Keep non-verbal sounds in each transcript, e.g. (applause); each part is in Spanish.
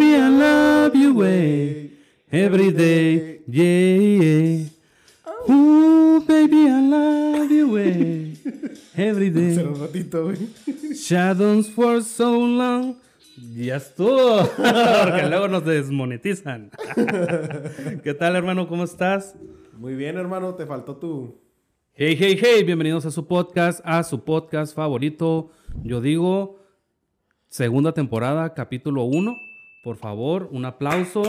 baby, I love you, way. Every day, yeah, yeah. Ooh, baby, I love you, way. Every (laughs) day. Un ratito, güey. Shadows for so long. Ya estuvo. (laughs) Porque luego nos desmonetizan. (laughs) ¿Qué tal, hermano? ¿Cómo estás? Muy bien, hermano. Te faltó tu. Hey, hey, hey. Bienvenidos a su podcast, a su podcast favorito. Yo digo, segunda temporada, capítulo 1. Por favor, un aplauso.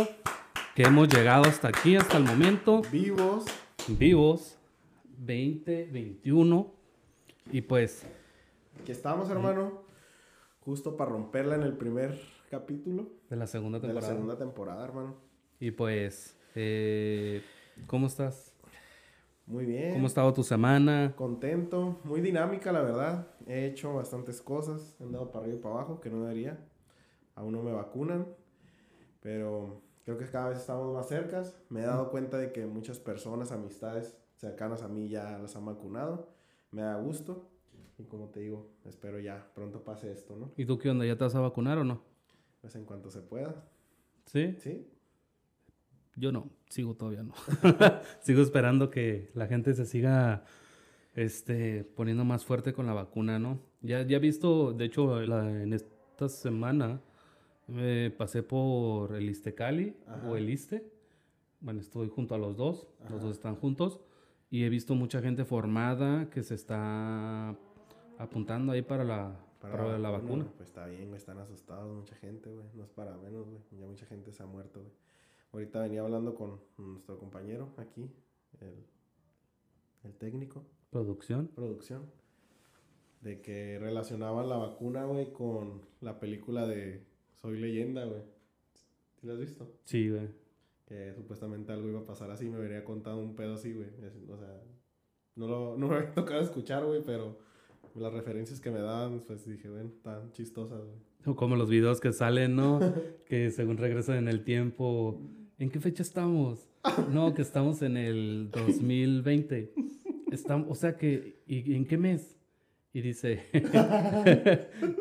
Que hemos llegado hasta aquí, hasta el momento. Vivos. Vivos. 2021. Y pues, Aquí estamos, hermano. Justo para romperla en el primer capítulo de la segunda de la temporada. segunda temporada, hermano. Y pues, eh, ¿cómo estás? Muy bien. ¿Cómo ha estado tu semana? Contento. Muy dinámica, la verdad. He hecho bastantes cosas. He andado para arriba y para abajo, que no debería. Aún no me vacunan. Pero creo que cada vez estamos más cercas. Me he dado cuenta de que muchas personas, amistades cercanas a mí ya las han vacunado. Me da gusto. Y como te digo, espero ya pronto pase esto, ¿no? ¿Y tú qué onda? ¿Ya te vas a vacunar o no? Pues en cuanto se pueda. ¿Sí? ¿Sí? Yo no, sigo todavía no. (laughs) sigo esperando que la gente se siga este, poniendo más fuerte con la vacuna, ¿no? Ya, ya he visto, de hecho, la- en esta semana me pasé por el Istecali o el Iste. Bueno, estoy junto a los dos, los dos están juntos. Y he visto mucha gente formada que se está apuntando ahí para la, para la vacuna. Pues está bien, güey. Están asustados mucha gente, güey. No es para menos, güey. Ya mucha gente se ha muerto, güey. Ahorita venía hablando con nuestro compañero aquí, el, el técnico, Producción. producción, de que relacionaban la vacuna, güey, con la película de Soy Leyenda, güey. ¿Sí la has visto? Sí, güey. Que supuestamente algo iba a pasar así, me habría contado un pedo así, güey. O sea, no, lo, no me (laughs) había tocado escuchar, güey, pero las referencias que me daban, pues dije, bueno, tan chistosas, güey. O como los videos que salen, ¿no? (laughs) que según regresan en el tiempo. ¿En qué fecha estamos? (laughs) No, que estamos en el 2020. Estamos, o sea que, ¿y en qué mes? Y dice,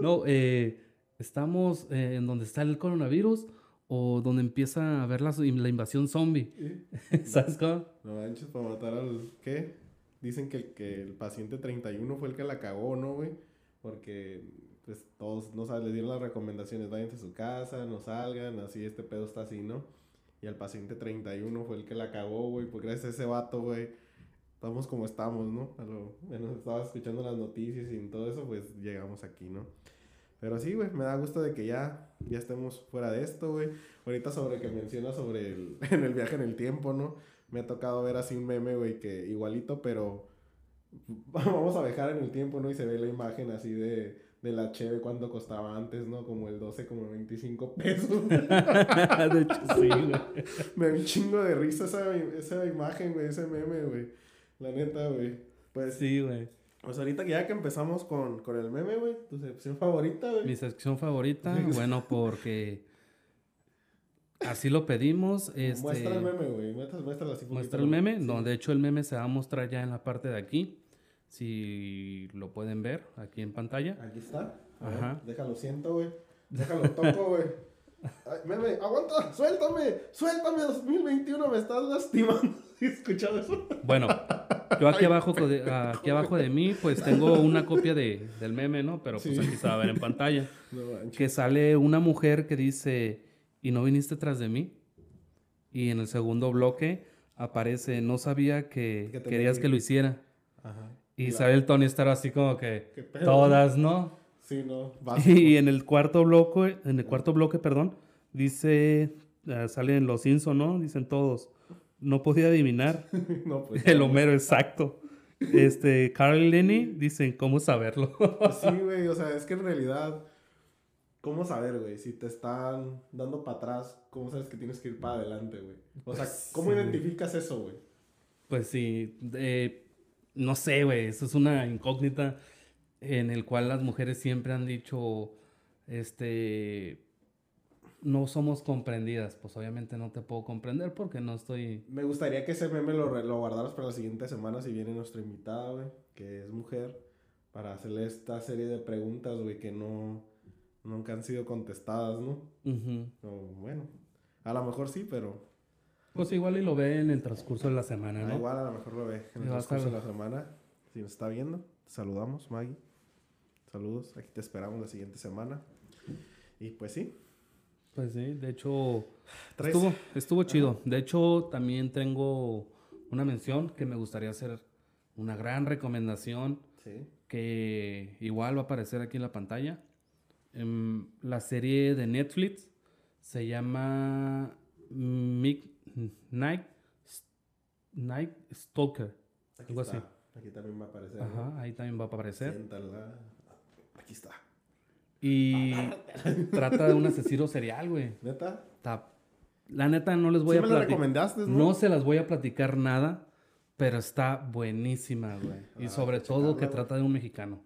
no, eh, estamos eh, en donde está el coronavirus o donde empieza a haber la, la invasión zombie. (laughs) ¿Sabes cómo? No manches, para matar al... ¿Qué? Dicen que el, que el paciente 31 fue el que la cagó, ¿no, güey? Porque, pues, todos, no sabes, les dieron las recomendaciones, váyanse a su casa, no salgan, así, este pedo está así, ¿no? Y el paciente 31 fue el que la cagó, güey, porque gracias a ese vato, güey, estamos como estamos, ¿no? A lo menos estaba escuchando las noticias y todo eso, pues, llegamos aquí, ¿no? Pero sí, güey, me da gusto de que ya, ya estemos fuera de esto, güey. Ahorita sobre que menciona sobre el, (laughs) en el viaje en el tiempo, ¿no? Me ha tocado ver así un meme, güey, que igualito, pero (laughs) vamos a viajar en el tiempo, ¿no? Y se ve la imagen así de, de la cheve cuánto costaba antes, ¿no? Como el 12, como 25 pesos. (laughs) de hecho, sí, güey. Me da un chingo de risa esa, esa imagen, güey, ese meme, güey. La neta, güey. Pues, Sí, güey. Pues ahorita que ya que empezamos con, con el meme, güey, tu sección favorita, güey. Mi sección favorita, (laughs) bueno, porque así lo pedimos. Este, Muestra el meme, güey. Muestra, muéstralo así. Muestra el meme. Sí. No, de hecho, el meme se va a mostrar ya en la parte de aquí. Si lo pueden ver aquí en pantalla. Aquí está. A ver, Ajá. déjalo, siento, güey. Déjalo, toco, güey. Meme, aguanta, suéltame, suéltame, 2021, me estás lastimando. ¿Sí (laughs) has escuchado eso? Bueno, (laughs) yo aquí abajo, de, aquí abajo de mí, pues tengo una copia de, del meme, ¿no? Pero pues Sí. aquí se va a ver en pantalla. (laughs) No. Que sale una mujer que dice, ¿y no viniste tras de mí? Y en el segundo bloque aparece, no sabía que querías que lo hiciera. Ajá. Y La- sale el Tony Stark así como que, todas, ¿no? Sí, no. (laughs) básico. Y en el cuarto bloque, en el cuarto bloque, perdón, dice, eh, salen los Simpson, ¿no? Dicen todos. No podía adivinar. (laughs) no, pues. El Homero exacto. Este, Carl y Lenny dicen, ¿cómo saberlo? Pues sí, (laughs) güey, o sea, es que en realidad, ¿cómo saber, güey? Si te están dando para atrás, ¿cómo sabes que tienes que ir para adelante, güey? O sea, Pues ¿cómo sí. identificas eso, güey? Pues sí, eh, no sé, güey, eso es una incógnita en el cual las mujeres siempre han dicho, este, no somos comprendidas. Pues obviamente no te puedo comprender porque no estoy... Me gustaría que ese meme lo, lo guardaras para la siguiente semana si viene nuestra invitada, güey, que es mujer, para hacerle esta serie de preguntas, güey, que no, nunca han sido contestadas, ¿no? O, bueno, a lo mejor sí, pero Pues igual y lo ve en el transcurso de la semana, ah, ¿no? igual a lo mejor lo ve en el transcurso de la semana. Si nos está viendo, te saludamos, Maggie. Saludos, aquí te esperamos la siguiente semana. Y pues sí, Pues sí, de hecho, estuvo, estuvo chido. De hecho, también tengo una mención que me gustaría hacer una gran recomendación sí. que igual va a aparecer aquí en la pantalla. Em, la serie de Netflix se llama Midnight Night Stalker. Aquí Algo está. así. Aquí también va a aparecer. Ajá, ahí también va a aparecer. Siéntala. Aquí está. Y (laughs) trata de un asesino serial, güey. ¿Neta? Está- La neta no les voy sí a platicar. recomendaste, ¿no? No se las voy a platicar nada, pero está buenísima, güey. Y Ah, sobre todo que trata de un mexicano.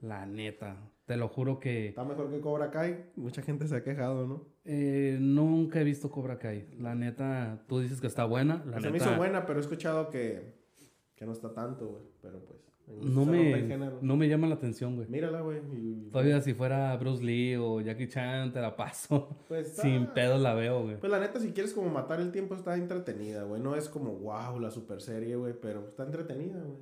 La neta. Te lo juro que Está mejor que Cobra Kai. Mucha gente se ha quejado, ¿no? eh, nunca he visto Cobra Kai. La neta, tú dices que está buena. La se me neta, hizo buena, pero he escuchado que, que no está tanto, güey. Pero pues. No me, no me llama la atención, güey. Mírala, güey. y- Todavía si fuera Bruce Lee o Jackie Chan, te la paso. (laughs) Pues está- Sin pedos la veo, güey. Pues la neta, si quieres como matar el tiempo, está entretenida, güey. No es como, wow, la super serie, güey. Pero está entretenida, güey.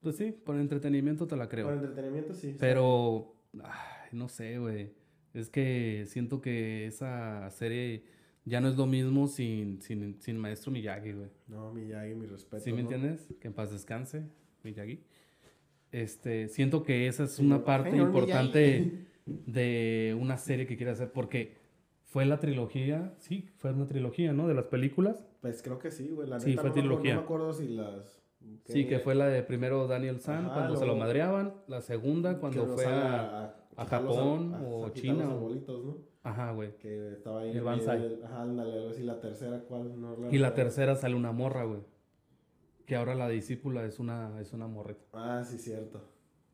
Pues sí, por entretenimiento te la creo. Por entretenimiento, sí. Pero, ay, no sé, güey. Es que siento que esa serie ya no es lo mismo sin, sin, sin Maestro Miyagi, güey. No, Miyagi, mi respeto. ¿Sí me ¿no? entiendes? Que en paz descanse, Este, siento que esa es una parte señor importante Miyagi. de una serie que quiere hacer porque fue la trilogía, sí, fue una trilogía, ¿no? De las películas. Pues creo que sí, güey. La Sí, neta, fue no trilogía. No me acuerdo si las... Sí, que fue la de primero Daniel San Ajá, cuando se lo madreaban, la segunda cuando fue a... a Japón a- o a China. Ajá, güey. Que estaba ahí. El en Banzai. Ajá, ándale, algo así. La tercera, ¿cuál? No Y la tercera sale una morra, güey. Que ahora la discípula es una, es una morrita. Ah, sí, cierto.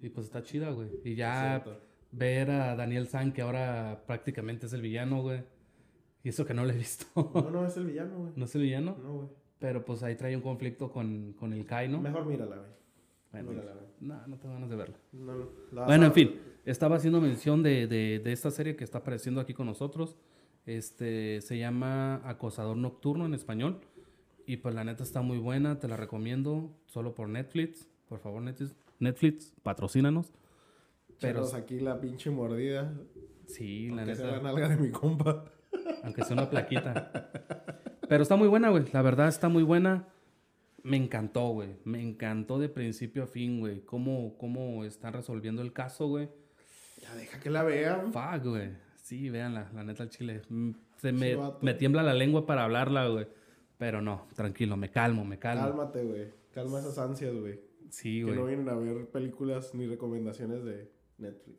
Y pues está chida, güey. Y ya cierto. ver a Daniel San, que ahora prácticamente es el villano, güey. Y eso que no lo he visto. No, no, es el villano, güey. no es el villano. No, güey. Pero pues ahí trae un conflicto con, con el Kai, ¿no? Mejor mírala, güey. Bueno, mírala, güey. no, no tengo ganas de verla. No, no. La Bueno, en fin. Estaba haciendo mención de, de, de esta serie que está apareciendo aquí con nosotros. Este se llama Acosador Nocturno en español. Y pues la neta está muy buena, te la recomiendo. Solo por Netflix. Por favor, Netflix, Netflix patrocínanos. Pero aquí la pinche mordida. sí, la Aunque sea la neta. nalga de mi compa. Aunque sea una plaquita. Pero está muy buena, güey. La verdad está muy buena. Me encantó, güey. Me encantó de principio a fin, güey. Cómo, cómo están resolviendo el caso, güey. Ya deja que la vean. Fuck, güey. Sí, véanla, la neta al chile. Mm, Se me, me tiembla la lengua para hablarla, güey. Pero no, tranquilo, me calmo, me calmo. Cálmate, güey. Calma esas ansias, güey. Sí, Que güey. no vienen a ver películas ni recomendaciones de Netflix.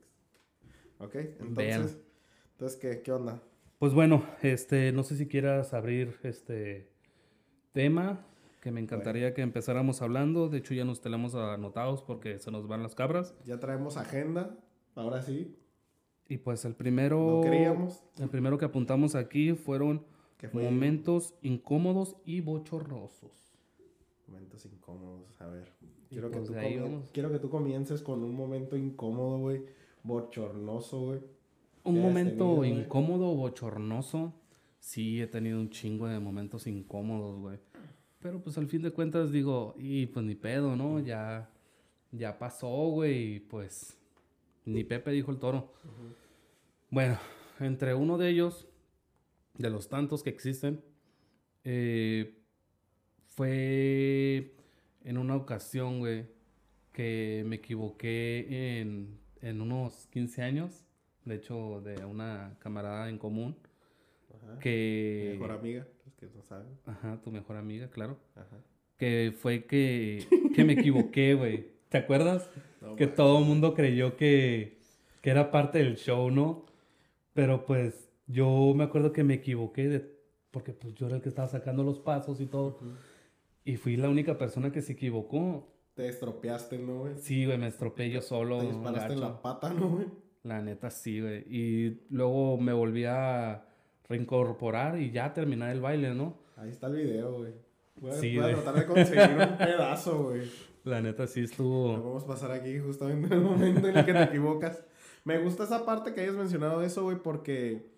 ¿Ok? Entonces, Vean. entonces ¿qué, ¿qué onda? Pues bueno, este, no sé si quieras abrir este tema que me encantaría que empezáramos hablando. De hecho, ya nos tenemos anotados porque se nos van las cabras. Ya traemos agenda. Ahora sí. Y pues el primero. No queríamos. El primero que apuntamos aquí fueron Fue momentos incómodos y bochornosos. momentos incómodos. A ver. Quiero, que pues tú vamos. quiero que tú comiences con un momento incómodo, güey. Bochornoso, güey. Un ¿Qué has momento tenido, incómodo bochornoso. Sí, he tenido un chingo de momentos incómodos, güey. Pero pues al fin de cuentas digo, y pues ni pedo, ¿no? Ya, ya pasó, güey. y Pues ni Pepe dijo el toro. Bueno, entre uno de ellos, de los tantos que existen, eh, fue en una ocasión, güey, que me equivoqué en, en unos 15 años. De hecho, de una camarada en común. Ajá. Que... Mejor amiga, los que no saben. Ajá, tu mejor amiga, claro. Ajá. Que fue que, que me equivoqué, güey. ¿Te acuerdas? No, que todo el mundo creyó que, que era parte del show, ¿no? Pero pues yo me acuerdo que me equivoqué de, porque pues yo era el que estaba sacando los pasos y todo. Y fui la única persona que se equivocó. Te estropeaste, ¿no, güey? Sí, güey, me estropeé yo solo. Te disparaste en la pata, ¿no, güey? La neta sí, güey. Y luego me volví a reincorporar y ya terminar el baile, ¿no? Ahí está el video, güey. Voy a, Sí, voy a tratar de conseguir un (laughs) pedazo, güey. La neta sí Lo estuvo... vamos a pasar aquí justamente en el momento en el que te equivocas. Me gusta esa parte que hayas mencionado eso, güey, porque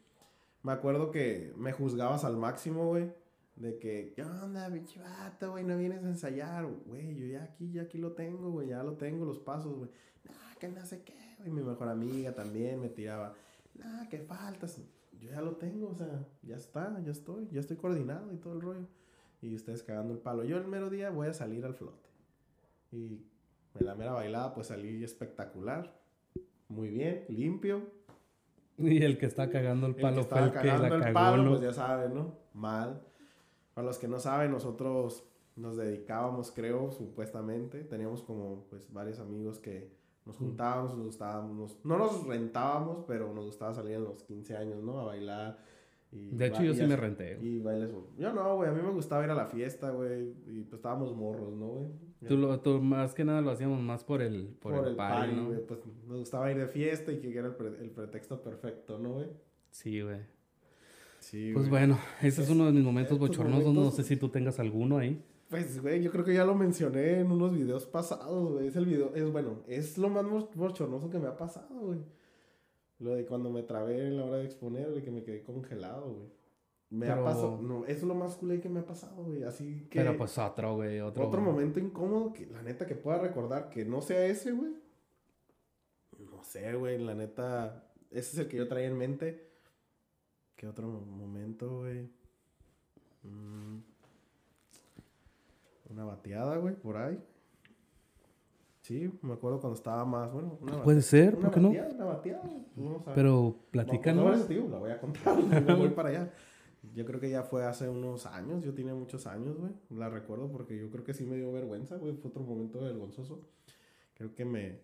me acuerdo que me juzgabas al máximo, güey. De que, ¿qué onda, pinche güey? No vienes a ensayar, güey. Yo ya aquí, ya aquí lo tengo, güey. Ya lo tengo, los pasos, güey. Nah, que no sé qué, güey. Mi mejor amiga también me tiraba. Nah, que faltas. Yo ya lo tengo, o sea, ya está, ya estoy. Ya estoy coordinado y todo el rollo. Y ustedes cagando el palo. Yo el mero día voy a salir al flote. Y en la mera bailada, pues salí espectacular. Muy bien, limpio. (laughs) Y el que está cagando el palo el que fue el que la el palo, ¿no? pues ya saben, ¿no? Mal. Para los que no saben, nosotros nos dedicábamos, creo, supuestamente. Teníamos como, pues, varios amigos que nos juntábamos, nos gustábamos, no nos rentábamos, pero nos gustaba salir a los 15 años, ¿no? A bailar. Y De hecho, yo sí me renté. Y bailes. Yo no, güey. A mí me gustaba ir a la fiesta, güey. Y pues estábamos morros, ¿no, güey? Tú, lo- tú más que nada lo hacíamos más por el, por Por, el, el party, party, ¿no? güey. Pues nos gustaba ir de fiesta y que era el, pre- el pretexto perfecto, ¿no, güey? Sí, güey. Sí, Pues güey. bueno, ese es uno de mis momentos bochornosos. No momentos- sé si tú tengas alguno ahí. Pues, güey, yo creo que ya lo mencioné en unos videos pasados, güey. Es el video, es bueno, es lo más bochornoso que me ha pasado, güey. Lo de cuando me trabé en la hora de exponer, güey, que me quedé congelado, güey. Me ha pasado, no, es lo más culé que me ha pasado, güey. Así que. Pero pues otro, güey. Otro, Otro momento incómodo que la neta que pueda recordar que no sea ese, güey. No sé, güey, la neta. Ese es el que yo traía en mente. ¿Qué otro mo- momento, güey? Mm, una bateada, güey, por ahí. Sí, me acuerdo cuando estaba más, bueno, una Puede ser, una ¿por qué no? bateada, Una bateada, a- Pero no, platícanos. pues, no, tío, la voy a contar, (laughs) no voy para allá. Yo creo que ya fue hace unos años, yo tenía muchos años, güey. La recuerdo porque yo creo que sí me dio vergüenza, güey. Fue otro momento vergonzoso. Creo que me.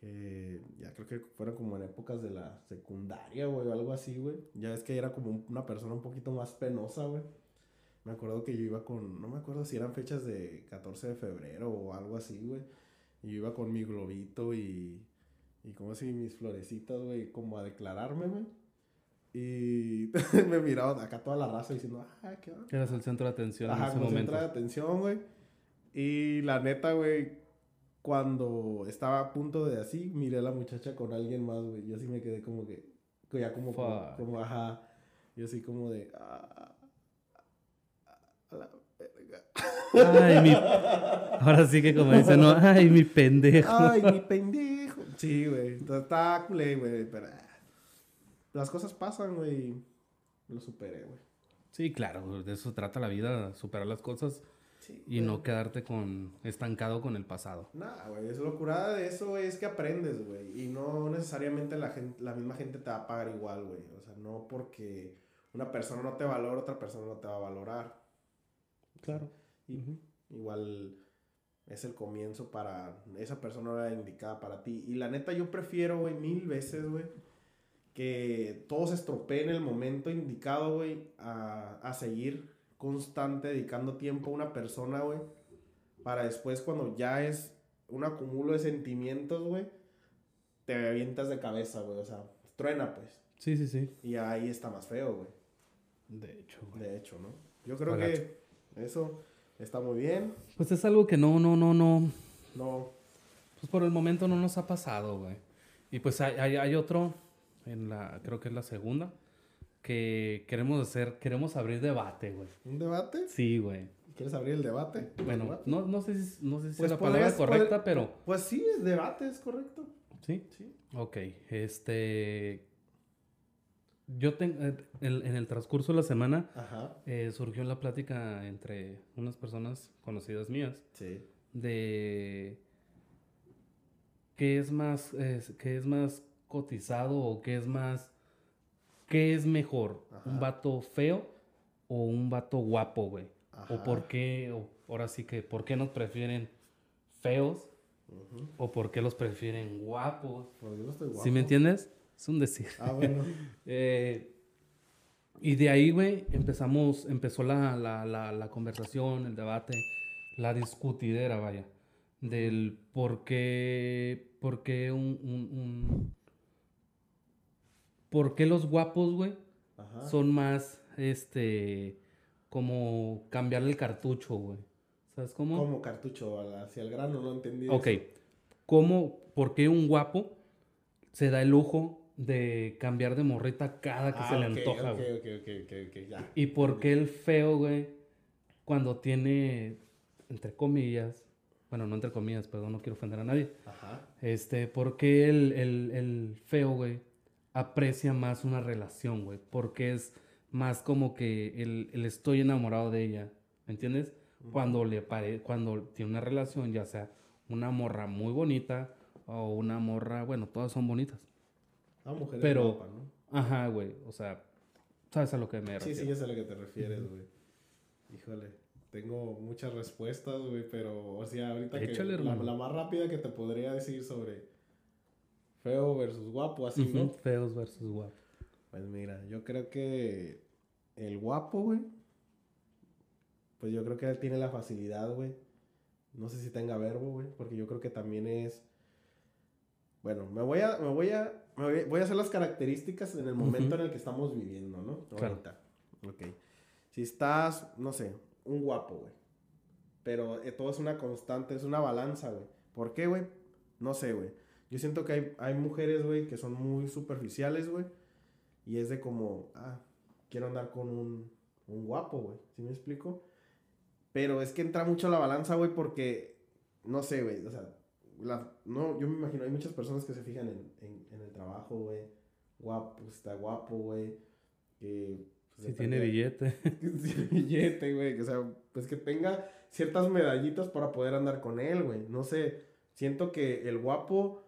Que ya creo que fueron como en épocas de la secundaria, güey, o algo así, güey. Ya es que era como un- una persona un poquito más penosa, güey. Me acuerdo que yo iba con. No me acuerdo si eran fechas de 14 de febrero o algo así, güey. Y yo iba con mi globito y. Y como así mis florecitas, güey, como a declararme, güey. Y (laughs) me miraba acá toda la raza diciendo, ah, qué onda. Eras el centro de atención en Ajá, ese como momento. centro de atención, güey. Y la neta, güey, cuando estaba a punto de así, miré a la muchacha con alguien más, güey. Yo así me quedé como que, ya como, como, como, ajá. Yo así como de, ah, a la verga. Ay, mi. Ahora sí que como dicen, ¿no? (laughs) Ay, mi pendejo. Ay, mi pendejo. Sí, güey. Está- Está culé, güey. Pero ah, las cosas pasan, güey. Lo superé, güey. Sí, claro, de eso trata la vida, superar las cosas Sí, y güey. no quedarte con estancado con el pasado. Nah, güey, es lo curada de eso, güey, es que aprendes, güey. Y no necesariamente la, gente, la misma gente te va a pagar igual, güey. O sea, no porque una persona no te valora, otra persona no te va a valorar. Claro. Y igual es el comienzo para esa persona era indicada para ti. Y la neta, yo prefiero, güey, mil veces, güey, que todo se estropee en el momento indicado, güey, a, a seguir constante, dedicando tiempo a una persona, güey, para después cuando ya es un acumulo de sentimientos, güey, te avientas de cabeza, güey, o sea, truena, pues. Sí, sí, sí. Y ahí está más feo, güey. De hecho, güey. De hecho, ¿no? Yo creo que eso está muy bien. Pues es algo que no, no, no, no. No, Pues por el momento no nos ha pasado, güey. Y pues hay, hay, hay otro, en la, creo que es la segunda, que queremos hacer, queremos abrir debate, güey. ¿Un debate? Sí, güey. ¿Quieres abrir el debate? Bueno, ¿Debate? no, no sé si, no sé si Pues es la palabra correcta, pero... Pues sí, es debate, es correcto. Sí. Sí. Ok, este... Yo tengo, en, en el transcurso de la semana Ajá. eh, surgió la plática entre unas personas conocidas mías Sí. de qué es más, es- qué es más cotizado o qué es más, qué es mejor, Ajá. un vato feo o un vato guapo, güey. O por qué, o ahora sí que, ¿por qué nos prefieren feos o por qué los prefieren guapos? Yo no estoy guapo. ¿Sí me entiendes? Es un decir. Ah, bueno. (laughs) Eh, y de ahí, güey, empezamos, empezó la, la, la, la conversación, el debate, la discutidera, vaya, del por qué, por qué un, un- un- por qué los guapos, güey, Ajá. son más, este, como cambiarle el cartucho, güey. ¿Sabes cómo? Como cartucho hacia el grano, no entendí. Ok. eso. ¿Cómo, por qué un guapo se da el lujo de cambiar de morrita cada que Ah, se le antoja, güey. ok, ok, ok, ok, ya. ¿Y por qué el feo, güey, cuando tiene, entre comillas, bueno, no entre comillas, perdón, no quiero ofender a nadie, Ajá. este, ¿por qué el, el, el feo, güey, aprecia más una relación, güey? Porque es más como que el, el estoy enamorado de ella, ¿me entiendes? Cuando le pare, cuando tiene una relación, ya sea una morra muy bonita o una morra, bueno, todas son bonitas. Ah, mujer Pero- ¿no? Ajá, güey, o sea, ¿sabes a lo que me Sí, refiero? sí, ya sé a lo que te refieres, güey. Híjole, tengo muchas respuestas, güey, pero, o sea, ahorita que Échale, la, hermano. la más rápida que te podría decir sobre feo versus guapo, así, ¿no? Feos versus guapos. Pues mira, yo creo que el guapo, güey, pues yo creo que tiene la facilidad, güey. No sé si tenga verbo, güey, porque yo creo que también es... Bueno, me voy a, me voy a, me voy, voy a hacer las características en el momento en el que estamos viviendo, ¿no? Claro. Ahorita. Ok. Si estás, no sé, un guapo, güey. Pero eh, todo es una constante, es una balanza, güey. ¿Por qué, güey? No sé, güey. Yo siento que hay, hay mujeres, güey, que son muy superficiales, güey. Y es de como, ah, quiero andar con un, un guapo, güey. ¿Sí me explico? Pero es que entra mucho la balanza, güey, porque, no sé, güey, o sea, la- no, yo me imagino, hay muchas personas que se fijan en, en, en el trabajo, güey. Guapo, está guapo, güey. Que, pues, Si tiene billete. (laughs) que tiene billete, güey. que, O sea, pues que tenga ciertas medallitas para poder andar con él, güey. No sé, siento que el guapo,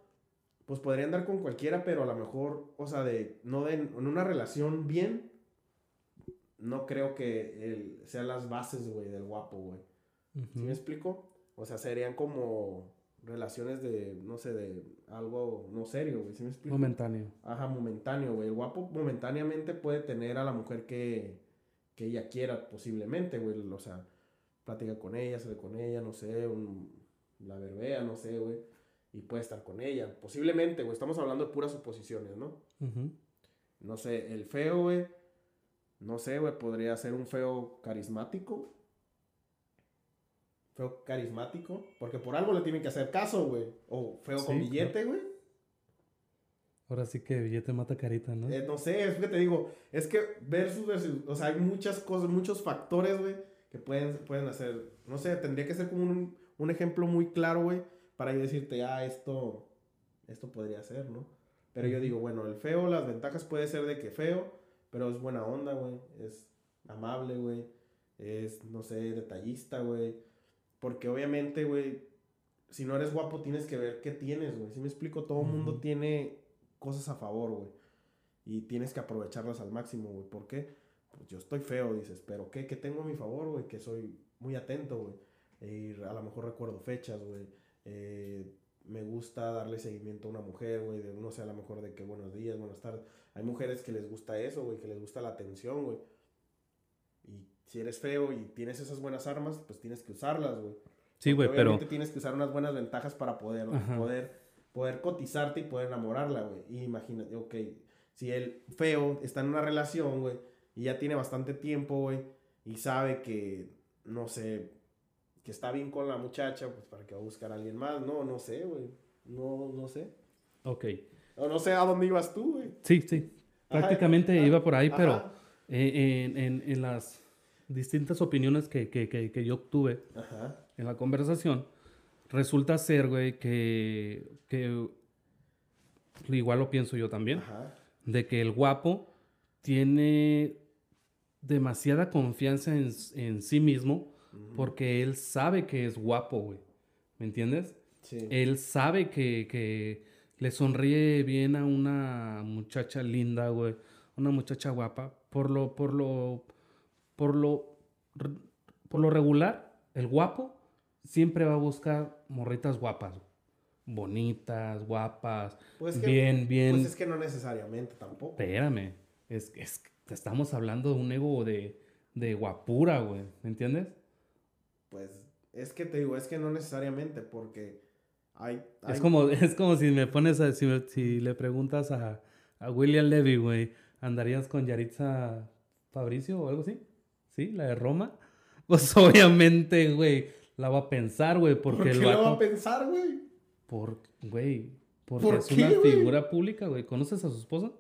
pues podría andar con cualquiera, pero a lo mejor, o sea, de, no de, en una relación bien, no creo que el, sean las bases, güey, del guapo, güey. ¿Sí Ujú. me explico? O sea, serían como relaciones de, no sé, de algo no serio, güey. ¿Sí me explico? Momentáneo. Ajá, momentáneo, güey. El guapo momentáneamente puede tener a la mujer que, que ella quiera, posiblemente, güey. O sea, platica con ella, sale con ella, no sé, un- la verbea, no sé, güey. Y puede estar con ella. Posiblemente, güey. Estamos hablando de puras suposiciones, ¿no? No sé, el feo, güey. No sé, güey. Podría ser un feo carismático. Feo carismático. Porque por algo le tienen que hacer caso, güey. O feo con Sí, billete, güey. Ahora sí que billete mata carita, ¿no? Eh, no sé, es que te digo, es que versus, versus, o sea, hay muchas cosas, muchos factores, güey, que pueden, pueden hacer, no sé, tendría que ser como un, un ejemplo muy claro, güey, para yo decirte, ah, esto, esto podría ser, ¿no? Pero yo digo, bueno, el feo, las ventajas puede ser de que feo, pero es buena onda, güey, es amable, güey, es, no sé, detallista, güey, porque obviamente, güey, si no eres guapo tienes que ver qué tienes, güey, si me explico, todo el mundo tiene cosas a favor, güey. Y tienes que aprovecharlas al máximo, güey. ¿Por qué? Pues yo estoy feo, dices, pero ¿qué? ¿Qué tengo a mi favor, güey? Que soy muy atento, güey. Y a lo mejor recuerdo fechas, güey. Eh, me gusta darle seguimiento a una mujer, güey. De, no sé, a lo mejor de que buenos días, buenas tardes. Hay mujeres que les gusta eso, güey. Que les gusta la atención, güey. Y si eres feo y tienes esas buenas armas, pues tienes que usarlas, güey. Sí, güey, pero obviamente tienes que usar unas buenas ventajas para poder, Ajá. poder, poder cotizarte y poder enamorarla, güey. Y imagínate, ok, si el feo está en una relación, güey, y ya tiene bastante tiempo, güey, y sabe que, no sé, que está bien con la muchacha, pues para que va a buscar a alguien más. No, no sé, güey. No, no sé. ok. No, no sé a dónde ibas tú, güey. Sí, sí. Prácticamente ajá, iba por ahí, pero Ajá. eh, en, en- en las distintas opiniones que, que, que, que yo obtuve Ajá. en la conversación, resulta ser, güey, que, que igual lo pienso yo también, de que el guapo tiene demasiada confianza en, en sí mismo Porque él sabe que es guapo, güey. ¿Me entiendes? Sí. Él sabe que, que le sonríe bien a una muchacha linda, güey. Una muchacha guapa. Por lo, por lo, por lo, por lo regular, el guapo siempre va a buscar morritas guapas. güey. Bonitas, guapas. Pues que- bien, bien. Pues es que no necesariamente tampoco. Espérame. Es, es que estamos hablando de un ego de, de guapura, güey. ¿Me entiendes? Pues es que te digo, es que no necesariamente, porque hay. hay- Es como, (laughs) es como si me pones a, si, me- si le preguntas a, a William Levy, güey, ¿andarías con Yaritza Fabricio o algo así? ¿Sí? La de Roma. (laughs) Pues obviamente, güey, la va a pensar, güey, porque ¿Por qué lo va a pensar, güey? Por, güey, Porque ¿Por es qué, una figura pública, güey. ¿Conoces a su esposa?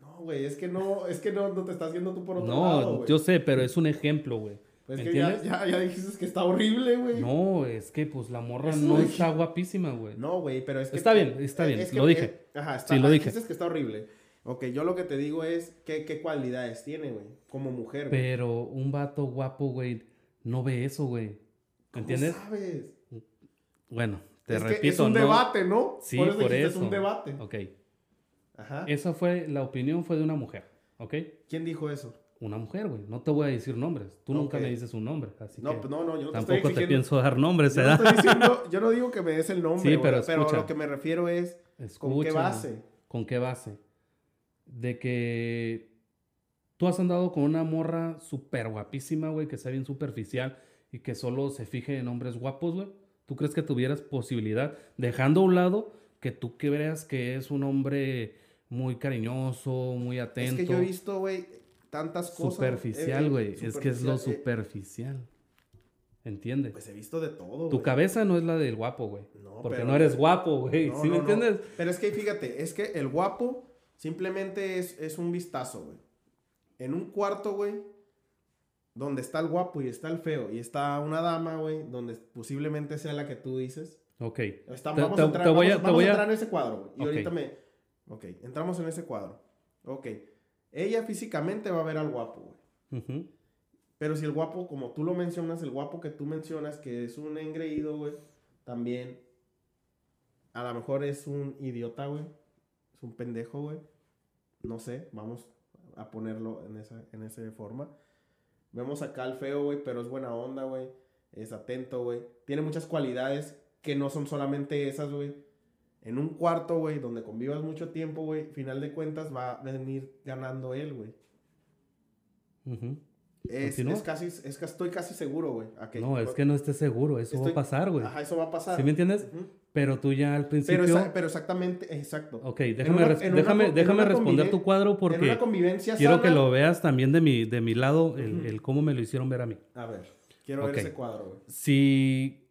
No, güey, es que no, es que no, no te estás yendo tú por otro No, lado, güey. yo sé, pero es un ejemplo, güey. ¿Me que ya, entiendes? ya, ya dijiste que está horrible, güey. No, es que pues la morra Es no está guapísima, güey. No, güey, pero es que... Está bien, está bien, es lo dije. eh, ajá, está, Sí, lo dije. Dices que está horrible. Ok, yo lo que te digo es qué, qué cualidades tiene, güey, como mujer, güey. Pero un vato guapo, güey, no ve eso, güey. ¿Cómo ¿Entiendes? sabes? Bueno, te es repito, que es un no- debate, ¿no? Sí, por por, eso, dijiste, eso. es un debate. Ok. Ajá. Esa fue, la opinión fue de una mujer, ¿ok? ¿Quién dijo eso? Una mujer, güey. No te voy a decir nombres. Tú nunca me dices un nombre, así No, que pues no, no, yo no te tampoco estoy te exigiendo. pienso dar nombres, yo, no ¿verdad? estoy diciendo- (laughs) yo no digo que me des el nombre, Sí, pero pero, escucha. lo que me refiero es con qué Escucha, base. ¿Con qué base? De que tú has andado con una morra súper guapísima, güey, que sea bien superficial y que solo se fije en hombres guapos, güey. ¿Tú crees que tuvieras posibilidad, dejando a un lado que tú veas que es un hombre muy cariñoso, muy atento, Es que yo he visto, güey, tantas cosas. superficial, eh, güey? es que es lo superficial, eh, superficial. ¿Entiendes? Pues he visto de todo, tu cabeza no es la del guapo, güey. No, porque pero- no eres guapo, güey. No, ¿Sí no, me entiendes? Pero es que fíjate, es que el guapo simplemente es, es un vistazo, güey. En un cuarto, güey, donde está el guapo y está el feo y está una dama, güey, donde posiblemente sea la que tú dices. Ok. Está- Te- vamos te- a entrar, te voy a- vamos- te vamos voy a- entrar en ese cuadro, güey. Y ahorita me... Ok, entramos en ese cuadro. Ok. Ella físicamente va a ver al guapo, güey. Pero si el guapo, como tú lo mencionas, el guapo que tú mencionas, que es un engreído, güey, también a lo mejor es un idiota, güey. Es un pendejo, güey. No sé, vamos a ponerlo en esa, en esa forma. Vemos acá al feo, güey, pero es buena onda, güey. Es atento, güey. Tiene muchas cualidades que no son solamente esas, güey. En un cuarto, güey, donde convivas mucho tiempo, güey, final de cuentas va a venir ganando él, güey. Ujú. Es, casi, es que estoy casi seguro, güey. No, es que no estés seguro, eso va a pasar, güey. Ajá, eso va a pasar. ¿Sí me entiendes? Pero tú ya al principio... Pero, exa- pero exactamente, exacto. Ok, déjame, una- en déjame, en déjame responder tu cuadro en una porque convivencia quiero que lo veas también de mi, de mi lado, el, el cómo me lo hicieron ver a mí. A ver, quiero ver ese cuadro, güey. Si...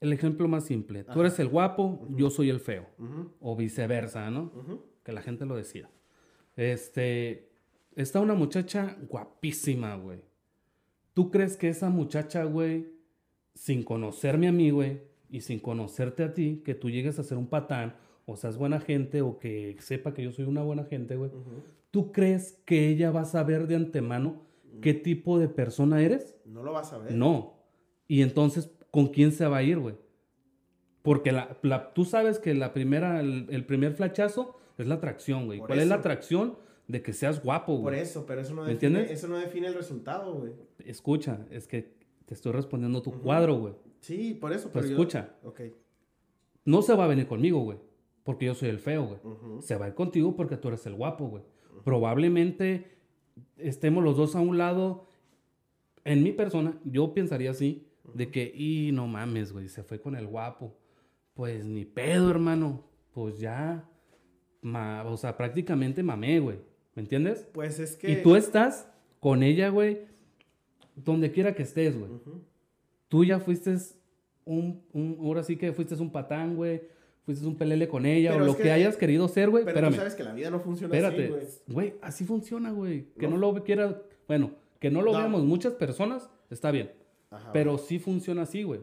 El ejemplo más simple. Tú eres el guapo, yo soy el feo. O viceversa, ¿no? Que la gente lo decida. Este... Está una muchacha guapísima, güey. ¿Tú crees que esa muchacha, güey, sin conocerme a mí, güey, y sin conocerte a ti, que tú llegues a ser un patán, o seas buena gente, o que sepa que yo soy una buena gente, güey. ¿tú crees que ella va a saber de antemano qué tipo de persona eres? No lo vas a ver. No. Y entonces, ¿con quién se va a ir, güey? Porque la, la- tú sabes que la primera, el, el primer flachazo es la atracción, güey. Por ¿Cuál es la eso. atracción? De que seas guapo, Por güey. eso, pero eso no, ¿Me define, entiendes? eso no define el resultado, güey. Escucha, es que te estoy respondiendo tu Ujú. cuadro, güey. Sí, por eso. Pues pero yo- escucha. Ok. No se va a venir conmigo, güey. Porque yo soy el feo, güey. Ujú. Se va a ir contigo porque tú eres el guapo, güey. Probablemente estemos los dos a un lado. En mi persona, yo pensaría así, de que, y no mames, güey, se fue con el guapo. Pues ni pedo, hermano. Pues ya, ma- o sea, prácticamente mamé, güey. ¿Me entiendes? Pues es que... Y tú estás con ella, güey, donde quiera que estés, güey. Tú ya fuiste un, un- ahora sí que fuiste un patán, güey. Fuiste un pelele con ella Pero o lo que, que- hayas querido ser, güey. Pero Espérame. tú sabes que la vida no funciona Espérate, así, güey. güey, así funciona, güey. Que no, No. lo quiera, bueno, que no lo No. veamos muchas personas, está bien. Ajá, Pero sí funciona así, güey.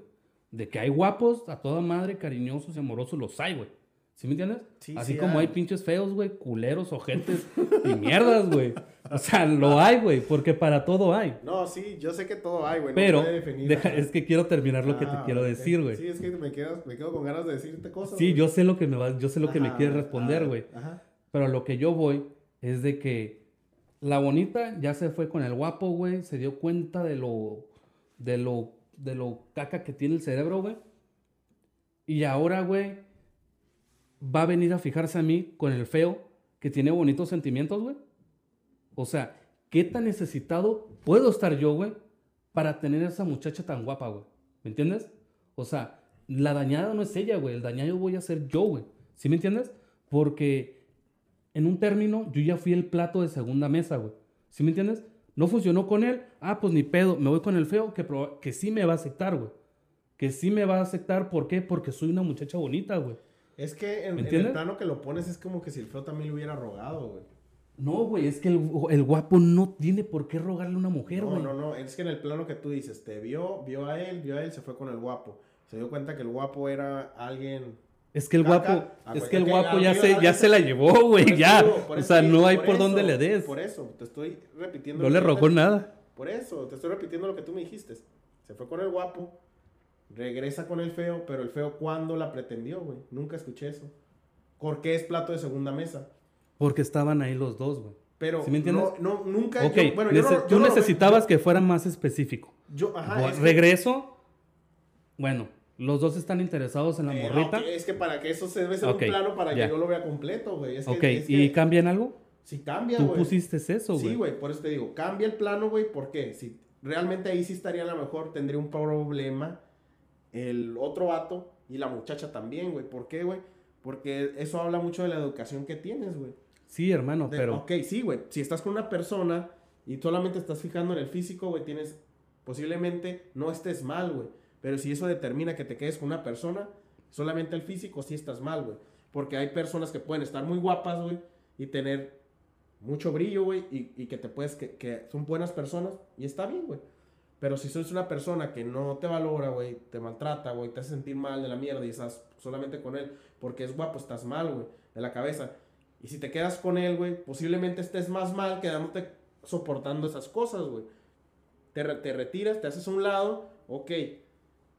De que hay guapos, a toda madre, cariñosos y amorosos, los hay, güey. ¿Sí me entiendes? Sí, así sí como hay. hay pinches feos, güey, culeros, ojetes y mierdas, güey. O sea, lo hay, güey, porque para todo hay. No, sí, yo sé que todo hay, güey. no Pero, puede definir, deja- es que quiero terminar lo que te Ah, quiero decir, güey. Sí, es que me quedo, me quedo con ganas de decirte cosas. Sí, yo sé lo que me va, yo sé lo que me quieres responder, güey. Pero lo que yo voy es de que la bonita ya se fue con el guapo, güey. Se dio cuenta de lo, de lo, de lo caca que tiene el cerebro, güey. Y ahora, güey, va a venir a fijarse a mí con el feo que tiene bonitos sentimientos, güey. O sea, ¿qué tan necesitado puedo estar yo, güey, para tener a esa muchacha tan guapa, güey? ¿Me entiendes? O sea, la dañada no es ella, güey. El dañado voy a ser yo, güey. ¿Sí me entiendes? Porque en un término yo ya fui el plato de segunda mesa, güey. ¿Sí me entiendes? No funcionó con él. Ah, pues ni pedo. Me voy con el feo que, que sí me va a aceptar, güey. Que sí me va a aceptar. ¿Por qué? Porque soy una muchacha bonita, güey. Es que en, ¿Me en el plano que lo pones es como que si el feo también le hubiera rogado, güey. No, güey, es que el, el guapo no tiene por qué rogarle a una mujer, No, güey. no, no, es que en el plano que tú dices, te vio, vio a él, vio a él, se fue con el guapo. Se dio cuenta que el guapo era alguien... Es que el Caca. guapo, Ah, es güey, que el guapo ya se, ya se la llevó, güey, ya. digo, O sea, no hay por por eso, dónde le des. Por eso, te estoy repitiendo. No le rogó nada. Por eso, te estoy repitiendo lo que tú me dijiste. Se fue con el guapo, regresa con el feo, pero el feo, ¿cuándo la pretendió, güey? Nunca escuché eso. ¿Por qué es plato de segunda mesa? Porque estaban ahí los dos, güey. Pero ¿Sí me entiendes? no, no, nunca. Ok, yo- bueno, yo no- yo tú no necesitabas que fuera más específico. Yo, ajá, Bu- es que- Regreso. Bueno, los dos están interesados en la Eh, morrita. es que para que eso se debe ser un plano para que yo lo vea completo, güey. Es que, ok, es ¿y que cambian algo? si cambia, Tú güey. pusiste eso, güey. Sí, güey, por eso te digo, cambia el plano, güey, ¿por qué? Si realmente ahí sí estaría a lo mejor, tendría un problema el otro vato y la muchacha también, güey. ¿Por qué, güey? Porque eso habla mucho de la educación que tienes, güey. Sí, hermano, De- pero... Ok, sí, güey. Si estás con una persona y solamente estás fijando en el físico, güey, tienes... Posiblemente no estés mal, güey. Pero si eso determina que te quedes con una persona, solamente el físico sí estás mal, güey. Porque hay personas que pueden estar muy guapas, güey, y tener mucho brillo, güey, y, que te puedes... Que, que son buenas personas, y está bien, güey. Pero si sos una persona que no te valora, güey, te maltrata, güey, te hace sentir mal de la mierda y estás solamente con él porque es guapo, estás mal, güey, de la cabeza. Y si te quedas con él, güey, posiblemente estés más mal quedándote soportando esas cosas, güey. Te, te retiras, te haces a un lado, ok.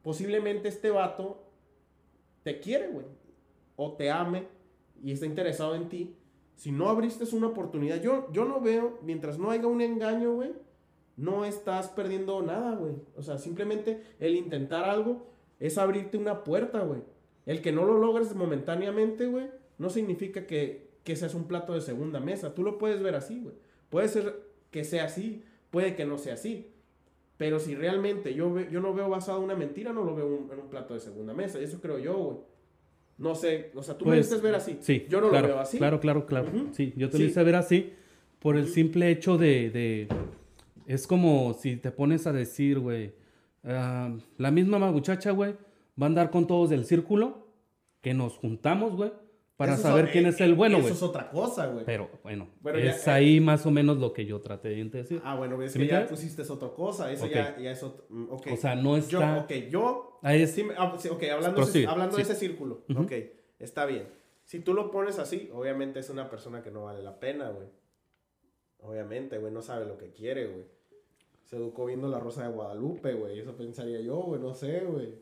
Posiblemente este vato te quiere, güey. O te ame y está interesado en ti. Si no abriste una oportunidad, yo, yo no veo, mientras no haya un engaño, güey, no estás perdiendo nada, güey. O sea, simplemente el intentar algo es abrirte una puerta, güey. El que no lo logres momentáneamente, güey, no significa que, que seas un plato de segunda mesa. Tú lo puedes ver así, güey. Puede ser que sea así, puede que no sea así. Pero si realmente yo, ve- yo no veo basado en una mentira, no lo veo un- en un plato de segunda mesa. Y eso creo yo, güey. No sé, o sea, tú me Pues, dices ver así. Sí, Yo no claro, lo veo así. Claro, claro, claro. Sí, yo te Sí. lo hice ver así por el simple hecho de, de- Es como si te pones a decir, güey, ah, la misma muchacha, güey, va a andar con todos del círculo, que nos juntamos, güey, para Eso saber eh, quién es el bueno, Eso güey. es otra cosa, güey. Pero bueno, Bueno, ya, es eh, ahí más o menos lo que yo traté de decir. Ah, bueno, es ¿Sí que ya pusiste otra cosa. Eso ya, ya es otro. mm, ok. O sea, no Yo, está... ok, yo Ahí es- Sí, ah, sí, ok, hablando, de ese, Prosigue, hablando de ese círculo. Ujú. Ok, está bien. Si tú lo pones así, obviamente es una persona que no vale la pena, güey. Obviamente, güey, no sabe lo que quiere, güey. Se educó viendo La Rosa de Guadalupe, güey. Eso pensaría yo, güey, no sé, güey.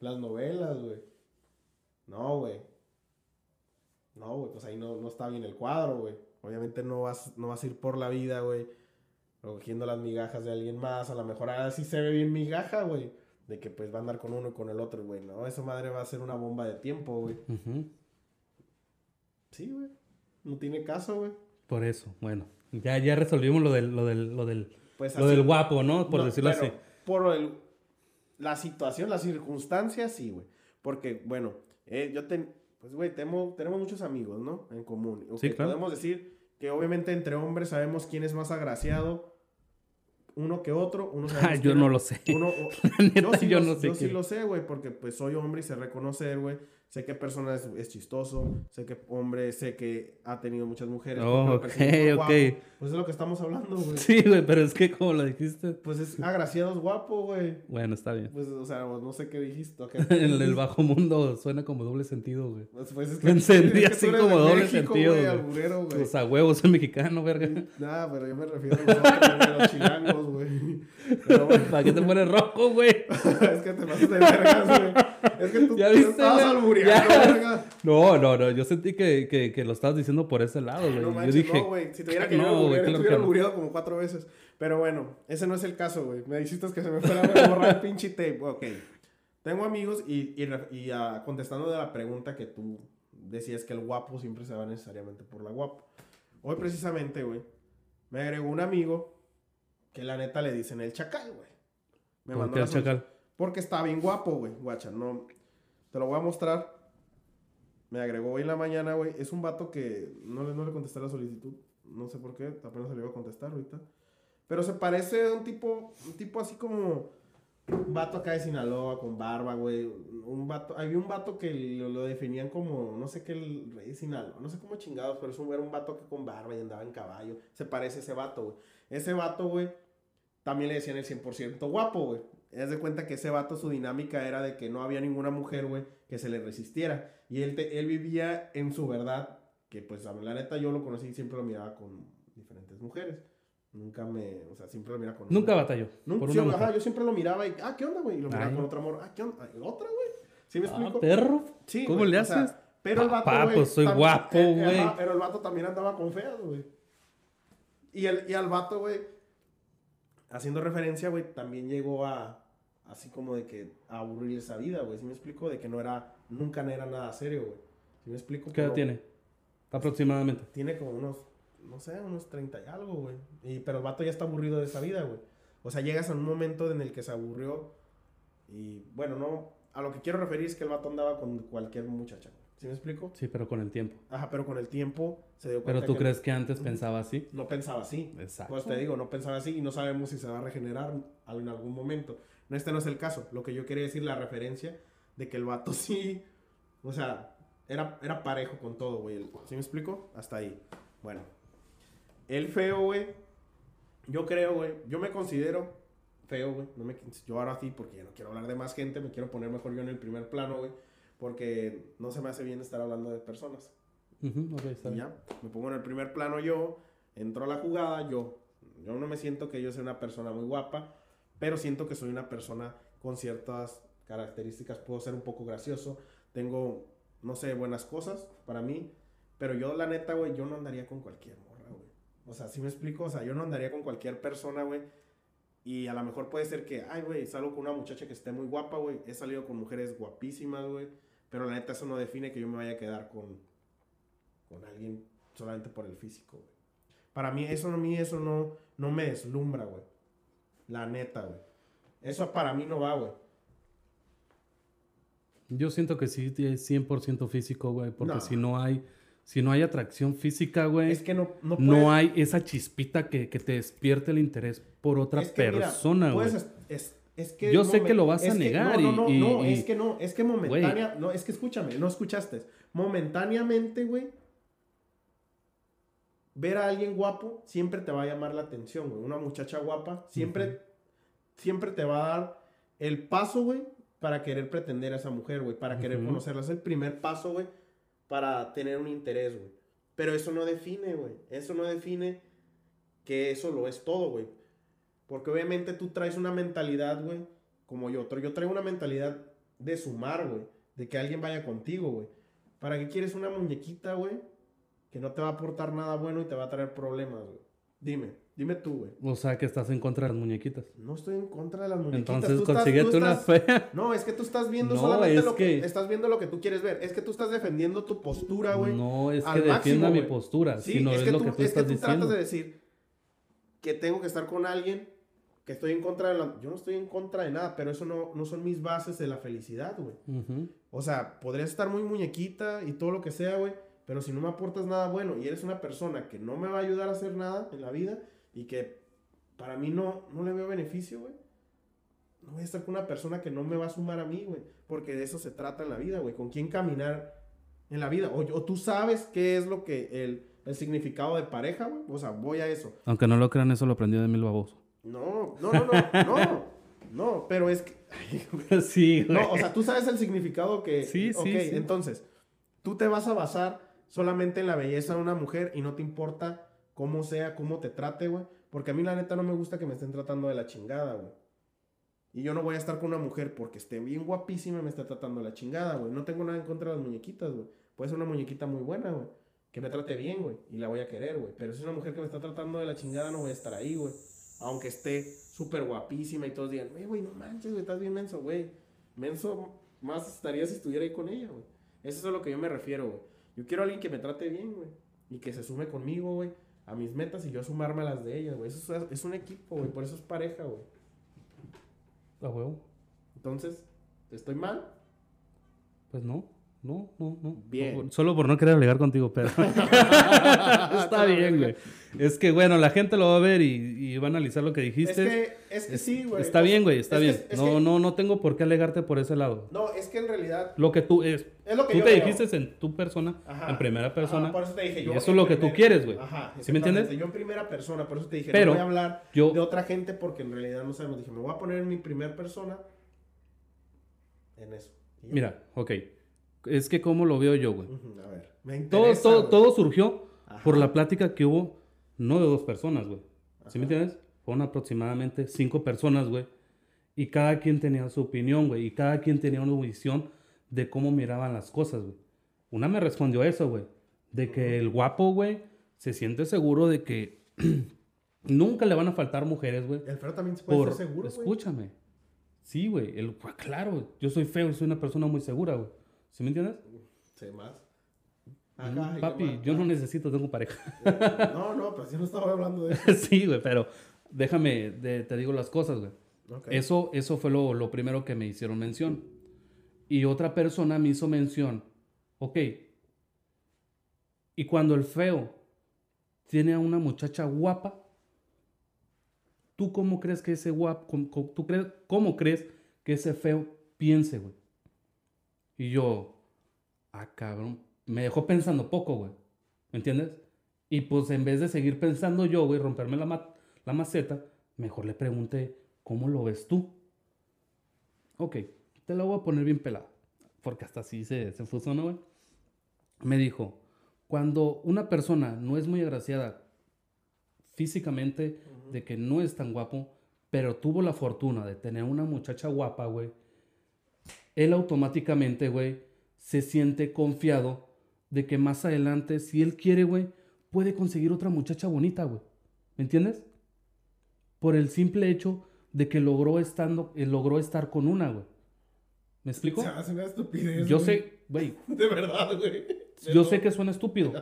Las novelas, güey. No, güey. No, güey, pues ahí no, no está bien el cuadro, güey. Obviamente no vas, no vas a ir por la vida, güey. Recogiendo las migajas de alguien más. A lo mejor así se ve bien migaja, güey. De que pues va a andar con uno y con el otro, güey. No, esa madre va a ser una bomba de tiempo, güey. Sí, güey. No tiene caso, güey. Por eso, bueno. Ya, ya resolvimos lo del, lo del, lo del, Pues lo del guapo, ¿no? Por No, decirlo así. Por el- la situación, las circunstancias, sí, güey. Porque, bueno, eh, yo ten, pues, güey, tenemos, muchos amigos, ¿no? En común. Sí, Ok, claro. Podemos decir que obviamente entre hombres sabemos quién es más agraciado, uno que otro. Uno (laughs) Ah, yo no lo sé. Uno, o- (laughs) neta, yo sí, yo lo, no sé yo sí lo sé, güey, porque pues soy hombre y sé reconocer, güey. Sé qué persona es, es chistoso, sé que hombre, sé que ha tenido muchas mujeres. Oh, ok, ok. Pues es lo que estamos hablando, güey. Sí, güey, pero es que como lo dijiste. Pues es agraciado, es guapo, güey. Bueno, está bien. Pues, o sea, no sé qué dijiste. (laughs) En el bajo mundo suena como doble sentido, güey. Pues, pues, es Me (laughs) encendí que así como doble México, sentido, güey, güey. alburero, güey. O sea, huevos, soy mexicano, verga. (laughs) Nada, pero yo me refiero a los chilangos, güey. Pero ¿Para qué te pones rojo, güey? es que te pasas de vergas, güey. Es que tú, ¿Ya viste, estabas güey? albureando, Ya. No, no, no. Yo sentí que, que, que lo estabas diciendo por ese lado, güey. No yo dije, no, güey. Si te (laughs) hubiera no, güey, alburear, claro que no. albureado como cuatro veces. Pero bueno, ese no es el caso, güey. Me dijiste que se me fuera a borrar el pinche tape. Ok. Tengo amigos y, y, y, ah, contestando de la pregunta que tú decías que el guapo siempre se va necesariamente por la guapo. Hoy precisamente, güey, me agregó un amigo que la neta le dicen el chacal, güey. Me ¿por mandó la el chacal? Porque está bien guapo, güey. Guacha, no. Te lo voy a mostrar. Me agregó hoy en la mañana, güey. Es un vato que no le, no le contesté la solicitud. No sé por qué. Apenas se le iba a contestar ahorita. Pero se parece a un tipo, un tipo así como Un vato acá de Sinaloa con barba, güey. Un vato, había un vato que lo, lo definían como, no sé qué, el rey de Sinaloa. No sé cómo chingados, pero eso era un vato que con barba y andaba en caballo. Se parece a ese vato, güey. Ese vato, güey, también le decían el 100% guapo, güey. Haz de cuenta que ese vato, su dinámica era de que no había ninguna mujer, güey, que se le resistiera. Y él, te- él vivía en su verdad, que pues a la neta yo lo conocí y siempre lo miraba con diferentes mujeres. Nunca me, o sea, siempre lo miraba con... Nunca batalló. Nunca, sí, una ajá, yo siempre lo miraba y, ah, ¿qué onda, güey? Y lo miraba Ay. con otra amor, ah, ¿qué onda? ¿Otra, güey? ¿Sí me Ah, explico? perro. Sí, ¿Cómo güey, le o sea, haces? pero el vato, Papá, güey, pues soy guapo, eh, güey. ajá, Pero el vato también andaba con feas, güey. Y, el, y al vato, güey, haciendo referencia, güey, también llegó a, así como de que, a aburrir esa vida, güey. ¿Sí me explico? De que no era, nunca era nada serio, güey. ¿Sí me explico? ¿Qué edad tiene? Aproximadamente. Tiene como unos, no sé, unos 30 y algo, güey. Y, pero el vato ya está aburrido de esa vida, güey. O sea, llegas a un momento en el que se aburrió y, bueno, no, a lo que quiero referir es que el vato andaba con cualquier muchacha, güey. ¿Sí me explico? Sí, pero con el tiempo. Ajá, pero con el tiempo se dio cuenta Pero tú que crees que antes pensaba así. no pensaba así. Exacto. Pues te digo, no pensaba así y no sabemos si se va a regenerar en algún momento. No, este no es el caso. Lo que yo quería decir, la referencia de que el vato (laughs) sí, o sea, era, era parejo con todo, güey. ¿Sí me explico? Hasta ahí. Bueno. El feo, güey. Yo creo, güey. Yo me considero feo, güey. No me, yo ahora sí, porque ya no quiero hablar de más gente, me quiero poner mejor yo en el primer plano, güey. Porque no se me hace bien estar hablando de personas. Ujú, ok, está Y bien. ya, me pongo en el primer plano yo, entro a la jugada yo. Yo no me siento que yo sea una persona muy guapa, pero siento que soy una persona con ciertas características. Puedo ser un poco gracioso, tengo, no sé, buenas cosas para mí, pero yo la neta, güey, yo no andaría con cualquier morra, güey. O sea, si me explico? O sea, yo no andaría con cualquier persona, güey. Y a lo mejor puede ser que, ay, güey, salgo con una muchacha que esté muy guapa, güey. He salido con mujeres guapísimas, güey. Pero la neta eso no define que yo me vaya a quedar con, con alguien solamente por el físico, güey. Para mí eso, a mí eso no, no me deslumbra, güey. La neta, güey. Eso para mí no va, güey. Yo siento que sí es 100% físico, güey. Porque No. si no hay... Si no hay atracción física, güey... Es que no, no no hay esa chispita que, que te despierte el interés por otra es que, mira, persona, güey. puedes es- es- que Yo sé que lo vas a que- negar no, no, no, y- no, y- es que no, es que momentánea, no, es que escúchame, no escuchaste. Momentáneamente, güey, ver a alguien guapo siempre te va a llamar la atención, güey. Una muchacha guapa siempre, siempre te va a dar el paso, güey, para querer pretender a esa mujer, güey, para querer conocerla. Es el primer paso, güey, para tener un interés, güey. Pero eso no define, güey. Eso no define que eso lo es todo, güey. Porque obviamente tú traes una mentalidad, güey, como yo. Yo traigo una mentalidad de sumar, güey. De que alguien vaya contigo, güey. ¿Para qué quieres una muñequita, güey? Que no te va a aportar nada bueno y te va a traer problemas, güey. Dime, dime tú, güey. O sea, que estás en contra de las muñequitas. No estoy en contra de las muñequitas. Entonces, Tú estás- consíguete tú una estás- fea. (laughs) No, es que tú estás viendo No, solamente es lo que... que- Estás viendo lo que tú quieres ver. Es que tú estás defendiendo tu postura, güey. No es que defienda máximo, mi postura, Sí, sino es, es, que lo tú, que tú es que estás tú diciendo. tratas de decir que tengo que estar con alguien, que estoy en contra de la... Yo no estoy en contra de nada, pero eso no, no son mis bases de la felicidad, güey. Ujú. O sea, podrías estar muy muñequita y todo lo que sea, güey, pero si no me aportas nada bueno y eres una persona que no me va a ayudar a hacer nada en la vida y que para mí no, no le veo beneficio, güey. No voy a estar con una persona que no me va a sumar a mí, güey. Porque de eso se trata en la vida, güey. Con quién caminar en la vida. O, o tú sabes qué es lo que el, el significado de pareja, güey. O sea, voy a eso. Aunque no lo crean, eso lo aprendí de Mil Baboso. No, no, no, no, no. No, pero es que... (laughs) Sí, güey. No, o sea, tú sabes el significado que... Sí, sí, Ok, sí. entonces, tú te vas a basar solamente en la belleza de una mujer y no te importa cómo sea, cómo te trate, güey. Porque a mí la neta no me gusta que me estén tratando de la chingada, güey. Y yo no voy a estar con una mujer porque esté bien guapísima y me esté tratando de la chingada, güey. No tengo nada en contra de las muñequitas, güey. Puede ser una muñequita muy buena, güey. Que me trate bien, güey. Y la voy a querer, güey. Pero si es una mujer que me está tratando de la chingada, no voy a estar ahí, güey. Aunque esté súper guapísima y todos digan, güey, no manches, güey, estás bien menso, güey. Menso más estaría si estuviera ahí con ella, güey. Eso es a lo que yo me refiero, güey. Yo quiero a alguien que me trate bien, güey. Y que se sume conmigo, güey. A mis metas y yo sumarme a las de ella, güey. Eso es, es un equipo, güey. Por eso es pareja, güey. A huevo. Entonces, ¿estoy mal? Pues no. No, no, no. Bien. Solo por no querer alegar contigo, pero. (laughs) (laughs) Está bien, güey. Es que, bueno, la gente lo va a ver y, y va a analizar lo que dijiste. Es que, es que sí, güey. Está bien, güey, está Es que- bien. es no, que- no, no tengo por qué alegarte por ese lado. No, es que en realidad. Lo que tú es. Es lo que tú yo te dijiste en tu persona, Ajá. en primera persona. Ajá, por eso te dije, y yo eso es lo que tú quieres, güey. Ajá. ¿Sí me entiendes? Yo en primera persona, por eso te dije, Pero no voy a hablar yo- de otra gente porque en realidad no sabemos. Dije, me voy a poner en mi primera persona en eso. Y. Mira, ok. Es que cómo lo veo yo, güey. A ver, me Todo, interesa, todo, güey. todo surgió Ajá. por la plática que hubo, no de dos personas, güey. ¿Sí me entiendes? Fueron aproximadamente cinco personas, güey. Y cada quien tenía su opinión, güey. Y cada quien tenía una visión de cómo miraban las cosas, güey. Una me respondió eso, güey. De que el guapo, güey, se siente seguro de que (clears throat) nunca le van a faltar mujeres, güey. El feo también se puede Por... estar seguro, güey. Escúchame. Sí, güey. El... pues, Claro, yo soy feo y soy una persona muy segura, güey. ¿Sí me entiendes? Sí, más. Mm, Ajá, ¿y qué Papi, yo no necesito, tengo pareja. No, no, pues yo no estaba hablando de eso. (laughs) sí, güey, pero déjame, de- te digo las cosas, güey. Ok. Eso, eso fue lo, lo primero que me hicieron mención. Y otra persona me hizo mención, ok, y cuando el feo tiene a una muchacha guapa, ¿tú cómo crees que ese guapo, cómo, cómo- tú crees, cómo crees que ese feo piense, güey? Y yo, ah, cabrón, me dejó pensando poco, güey. ¿Me entiendes? Y pues en vez de seguir pensando yo, güey, romperme la, ma- la maceta, mejor le pregunté, ¿cómo lo ves tú? Ok, te la voy a poner bien pelada, porque hasta así se, se fusionó, güey. Me dijo, cuando una persona no es muy agraciada físicamente, de que no es tan guapo, pero tuvo la fortuna de tener una muchacha guapa, güey, él automáticamente, güey, se siente confiado de que más adelante, si él quiere, güey, puede conseguir otra muchacha bonita, güey. ¿Me entiendes? Por el simple hecho de que logró, estando, eh, logró estar con una, güey. ¿Me explico? Se hace una estupidez. Yo güey. sé, güey, (laughs) De verdad, güey. yo sé que suena estúpido,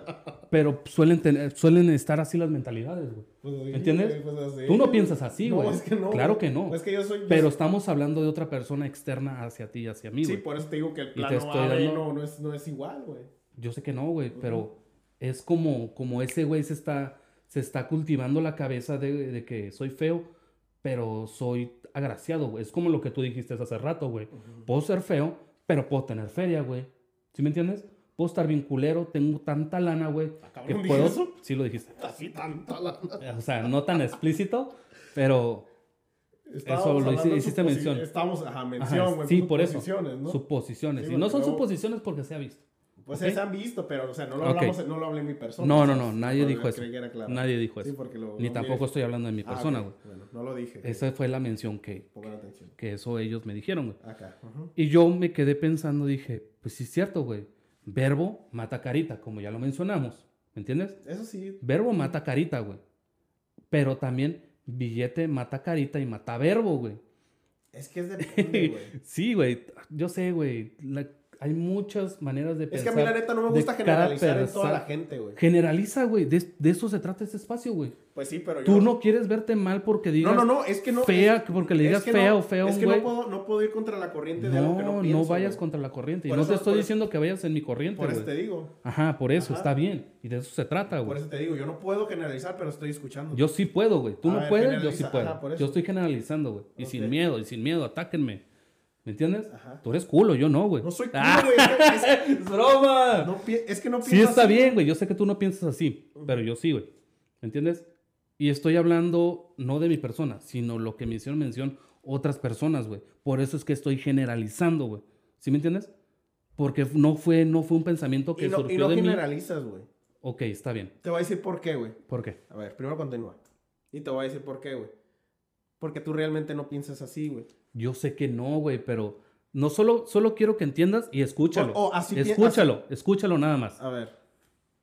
pero suelen, tener, suelen estar así las mentalidades, güey. Pues sí, ¿Me entiendes? pues así. Tú no piensas así, No, güey. es que no. Claro güey. que no. Es que yo soy. yo Pero soy- estamos hablando de otra persona externa hacia ti y hacia mí, Sí, güey. por eso te digo que el plano A, dando- no, es, no es igual, güey. Yo sé que no, güey, pero es como, como ese güey se está, se está cultivando la cabeza de, de que soy feo, pero soy agraciado, güey. Es como lo que tú dijiste hace rato, güey. Puedo ser feo, pero puedo tener feria, güey. ¿Sí me entiendes? Puedo estar bien culero, tengo tanta lana, güey, que Ah, ¿dije puedo... eso? Sí lo dijiste. Así tanta la... O sea, no tan explícito, pero Estábamos lo hablando de hiciste mención. Estábamos, ajá, Ajá, mención, güey. sí, por eso. suposiciones, ¿no? suposiciones. Sí, y no son suposiciones porque se ha visto. Pues ¿ok? se han visto, pero, o sea, no lo hablamos, no lo hablé en mi persona. No, no, no, nadie dijo eso. que claro. Nadie dijo Sí, eso. porque lo... Ni lo tampoco estoy hablando de mi Ah, persona, güey. Bueno, no lo dije. Esa fue la mención que, atención. que eso ellos me dijeron, güey. Acá. Y yo me quedé pensando, dije, pues sí es cierto, güey. Verbo mata carita, como ya lo mencionamos. ¿Me entiendes? Eso sí. Verbo mata carita, güey. Pero también billete mata carita y mata verbo, güey. Es que es depende, (laughs) güey. Sí, güey. Yo sé, güey. La- Hay muchas maneras de Es pensar. que a mí la neta no me gusta generalizar en toda la gente, güey. Generaliza, güey. De, de eso se trata este espacio, güey. Pues sí, pero yo... Tú no quieres verte mal porque digas No, no, no, es que no... fea, es- porque le es digas que fea no- o feo, Es que güey. no puedo, no puedo ir contra la corriente de algo que no No, pienso, no vayas güey. contra la corriente. Y Por no eso- te estoy por eso- diciendo que vayas en mi corriente, Por eso güey. te digo. Ajá, por eso, Ajá. está bien. Y de eso se trata, Por güey. eso te digo, yo no puedo generalizar, pero estoy escuchando. Yo sí puedo, güey. Tú A no ver, puedes, yo sí puedo. Por yo estoy generalizando, güey. Y sin miedo, y sin miedo, atáquenme. ¿Me entiendes? Ajá. Tú eres culo, yo no, güey. No soy (laughs) culo, Ah, güey. es que- es- ¡Es broma! no es que no pienso sí está así, bien, güey. Yo sé que tú no piensas así, pero yo sí, güey. ¿Me entiendes? Y estoy hablando no de mi persona, sino lo que me hicieron mención otras personas, güey. Por eso es que estoy generalizando, güey. ¿Sí me entiendes? Porque no fue, no fue un pensamiento que Y no, y surgió no de mí. generalizas, güey. Ok, está bien. Te voy a decir por qué, güey. ¿Por qué? A ver, primero continúa. Y te voy a decir por qué, güey. Porque tú realmente no piensas así, güey. Yo sé que no, güey, pero no solo, solo quiero que entiendas y escúchalo. Así escúchalo, escúchalo nada más. A ver.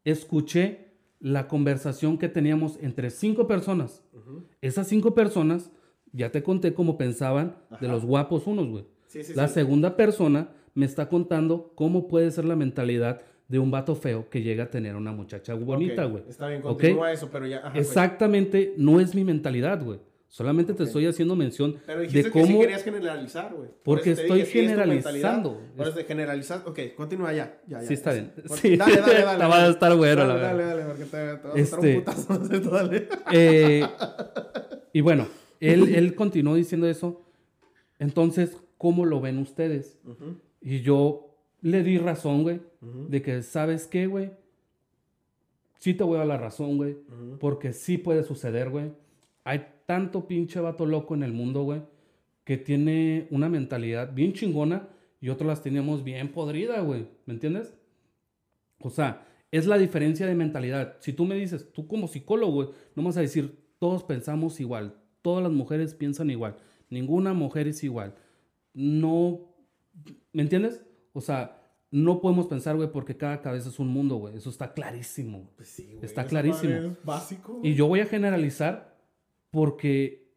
Escuché la conversación que teníamos entre cinco personas. Ujú. Esas cinco personas, ya te conté cómo pensaban de los guapos unos, güey. Sí, sí, La sí. segunda persona me está contando cómo puede ser la mentalidad de un vato feo que llega a tener una muchacha bonita, güey. Está bien, continúa eso, pero ya. ajá, pues. Exactamente, no es mi mentalidad, güey. Solamente te estoy haciendo mención Pero dijiste de que sí cómo... querías generalizar, güey. Por Porque estoy dije, generalizando. Por eso de generalizar. Ok, continúa ya. ya, ya Sí, está bien. Sí. Dale, dale, (laughs) dale. Te va a estar bueno, la Dale, verdad. dale, dale, porque te, te vas a estar Este- un putazo. (laughs) de esto, dale. Eh, y bueno, él, él continuó diciendo eso. Entonces, ¿cómo lo ven ustedes? Ujú, Y yo le di razón, güey, ujú, de que, ¿sabes qué, güey? Sí te voy a dar la razón, güey, ujú. porque sí puede suceder, güey. Hay tanto pinche vato loco en el mundo, güey, que tiene una mentalidad bien chingona y otros las teníamos bien podrida, güey. ¿Me entiendes? O sea, es la diferencia de mentalidad. Si tú me dices, tú como psicólogo, no vas a decir, todos pensamos igual, todas las mujeres piensan igual, ninguna mujer es igual. No, ¿me entiendes? O sea, no podemos pensar, güey, porque cada cabeza es un mundo, güey. Eso está clarísimo. Pues sí, güey, Está clarísimo. es básico. Y yo voy a generalizar porque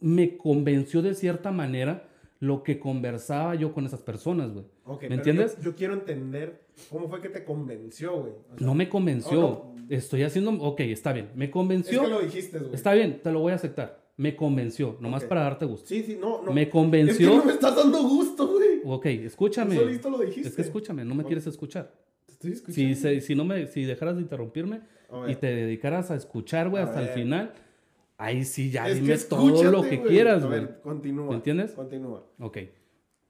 me convenció de cierta manera lo que conversaba yo con esas personas, güey. ¿Me entiendes? Yo, yo quiero entender cómo fue que te convenció, güey. O sea, No me convenció. Oh, Estoy haciendo... Ok, está bien. Me Es convenció. que lo dijiste, güey. Está bien, te lo voy a aceptar. Me convenció, nomás para darte gusto. Sí, sí, no, no. Me Es que convenció... no me estás dando gusto, güey. Ok, escúchame. Tú solito lo dijiste. Es que escúchame, no me quieres escuchar. Te estoy escuchando. Si, no me, si dejaras de interrumpirme y te dedicaras a escuchar, güey, hasta el final, ahí sí ya Es dime todo lo que güey. quieras, A güey. ver, continúa. ¿Me entiendes? Continúa. Ok.